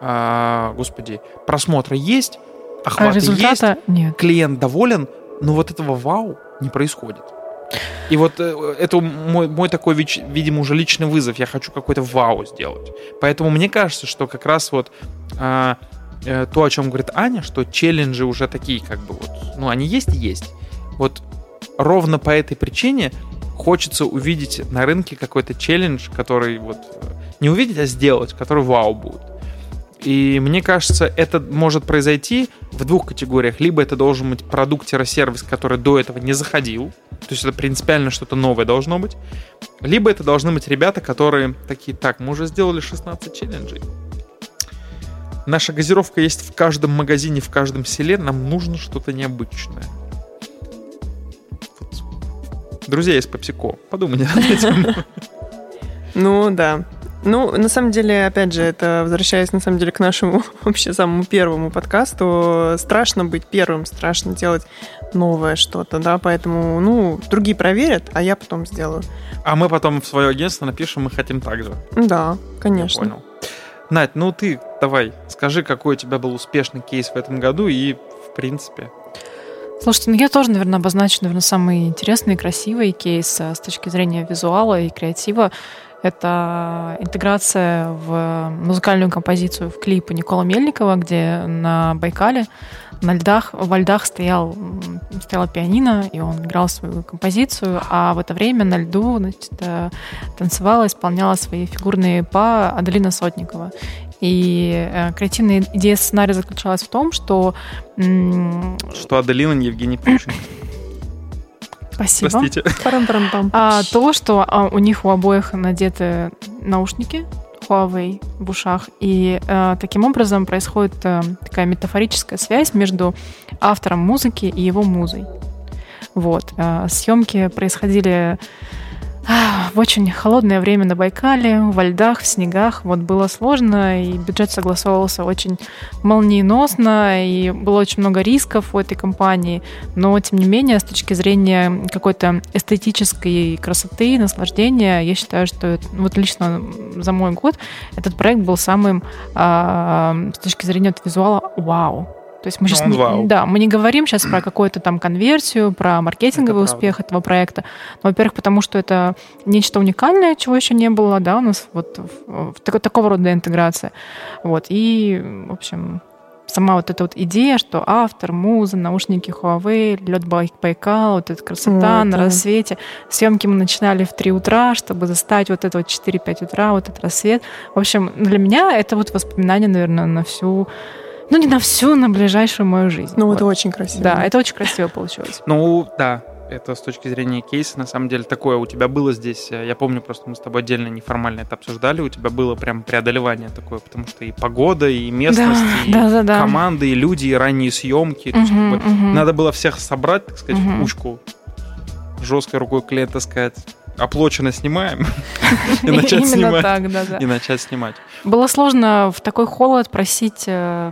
а, господи, просмотры есть, А охваты есть, результата нет. клиент доволен, но вот этого вау не происходит. И вот э, это мой, мой такой, видимо, уже личный вызов. Я хочу какой-то вау сделать. Поэтому мне кажется, что как раз вот а, э, то, о чем говорит Аня, что челленджи уже такие, как бы вот, ну, они есть и есть. Вот ровно по этой причине хочется увидеть на рынке какой-то челлендж, который вот э, не увидеть, а сделать, который вау будет. И мне кажется, это может произойти в двух категориях. Либо это должен быть продукт-сервис, который до этого не заходил, то есть это принципиально что-то новое должно быть. Либо это должны быть ребята, которые такие, так, мы уже сделали 16 челленджей. Наша газировка есть в каждом магазине, в каждом селе. Нам нужно что-то необычное. Друзья из PepsiCo, подумайте над этим. Ну, да. Ну, на самом деле, опять же, это возвращаясь на самом деле к нашему вообще самому первому подкасту, страшно быть первым, страшно делать новое что-то, да, поэтому, ну, другие проверят, а я потом сделаю. А мы потом в свое агентство напишем, мы хотим так же. Да, конечно. Я понял. Надь, ну ты давай, скажи, какой у тебя был успешный кейс в этом году и, в принципе... Слушайте, ну я тоже, наверное, обозначу, наверное, самый интересный и красивый кейс э, с точки зрения визуала и креатива. Это интеграция в музыкальную композицию в клипе Никола Мельникова, где на Байкале на льдах, во льдах стоял, стояла пианино, и он играл свою композицию, а в это время на льду значит, э, танцевала, исполняла свои фигурные па Аделина Сотникова. И э, креативная идея сценария заключалась в том, что... Что Аделина не Евгений Плющенко. Спасибо. Простите. Парам-парам-пам. А, то, что а, у них у обоих надеты наушники Huawei в ушах, и э, таким образом происходит э, такая метафорическая связь между автором музыки и его музой. Вот. Э, съемки происходили в очень холодное время на Байкале, во льдах, в снегах. Вот было сложно, и бюджет согласовывался очень молниеносно, и было очень много рисков у этой компании. Но, тем не менее, с точки зрения какой-то эстетической красоты, наслаждения, я считаю, что вот лично за мой год этот проект был самым э, с точки зрения визуала вау. То есть мы сейчас Ну, не, вау. да, мы не говорим сейчас про какую-то там конверсию, про маркетинговый Это правда. успех этого проекта. Ну, во-первых, потому что это нечто уникальное, чего еще не было, да, у нас вот в- в тако- такого рода интеграция. Вот, и, в общем, сама вот эта вот идея, что автор, муза, наушники Huawei, лед Бай- Байкал, вот эта красота Ой, на да. рассвете. Съемки мы начинали в 3 утра, чтобы застать вот это вот 4-5 утра, вот этот рассвет. В общем, для меня это вот воспоминание, наверное, на всю, ну не на всю, на ближайшую мою жизнь. Ну, Вот. это очень красиво. Да, это очень красиво получилось. Ну, да, это с точки зрения кейса, на самом деле, такое у тебя было здесь. э, Я помню, просто мы с тобой отдельно неформально это обсуждали. У тебя было прям преодолевание такое, потому что и погода, и местность, и да, да, да. команды, и люди, и ранние съемки. То есть, как бы, мгм. Надо было всех собрать, так сказать, Мгм. в кучку, жесткой рукой клиента сказать, оплачено снимаем, и начать снимать. так, да, да. И начать снимать. Было сложно в такой холод просить э,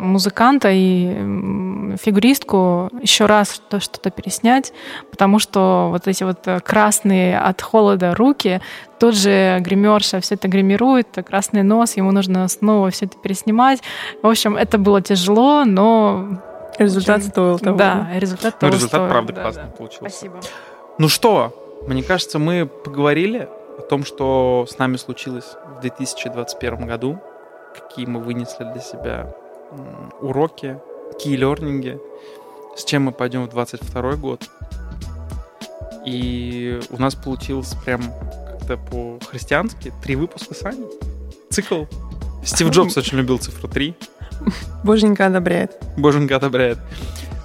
музыканта и фигуристку еще раз что- что-то переснять, потому что вот эти вот э, красные от холода руки, тот же гримерша все это гримирует, э, красный нос, ему нужно снова все это переснимать. В общем, это было тяжело, но Результат стоил того. да, результат Ну, того результат, стоил. правда, Да, классный да. получился. Спасибо. Ну что, мне кажется, мы поговорили о том, что с нами случилось в 2021 году, какие мы вынесли для себя уроки, какие лернинги, с чем мы пойдем в 2022 год. И у нас получилось прям как-то по-христиански три выпуска с Аней. Цикл. Стив Джобс очень любил цифру 3. Боженька одобряет. Боженька одобряет.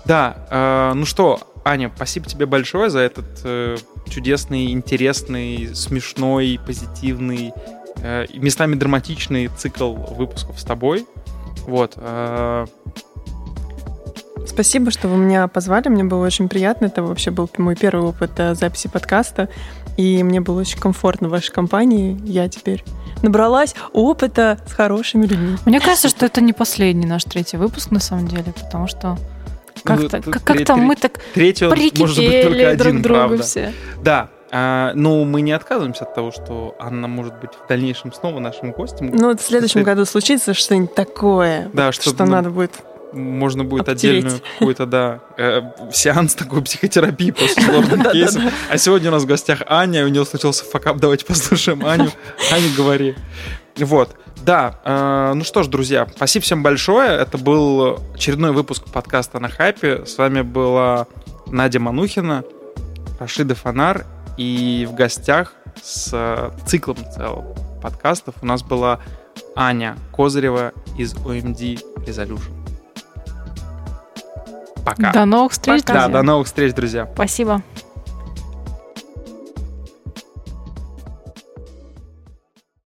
Да, э, ну что, Аня, спасибо тебе большое за этот э, чудесный, интересный, смешной, позитивный, э, местами драматичный цикл выпусков с тобой. Вот. э, Спасибо, что вы меня позвали. Мне было очень приятно. Это вообще был мой первый опыт записи подкаста. И мне было очень комфортно в вашей компании. Я теперь набралась опыта с хорошими людьми. Мне кажется, что это не последний наш третий выпуск на самом деле, потому что как-то, Ну, как- тре- мы так Третий может быть только друг один, другу правда. все. Да, а, ну мы не отказываемся от того, что Анна может быть в дальнейшем снова нашим гостем. Ну, вот в следующем След- году случится что-нибудь такое, Да, что, что ну, надо будет. Можно будет Обтереть. отдельную какой-то, да, э, сеанс такой психотерапии после сложных кейсов. А сегодня у нас в гостях Аня, у нее случился факап. Давайте послушаем Аню. Аня, говори. Вот. Да, э, ну что ж, друзья, спасибо всем большое. Это был очередной выпуск подкаста на хайпе. С вами была Надя Манухина, Рашида Фонар. И в гостях с циклом целым подкастов у нас была Аня Козырева из OMD Resolution. Пока. До новых встреч, Да, друзья. до новых встреч, друзья. Спасибо.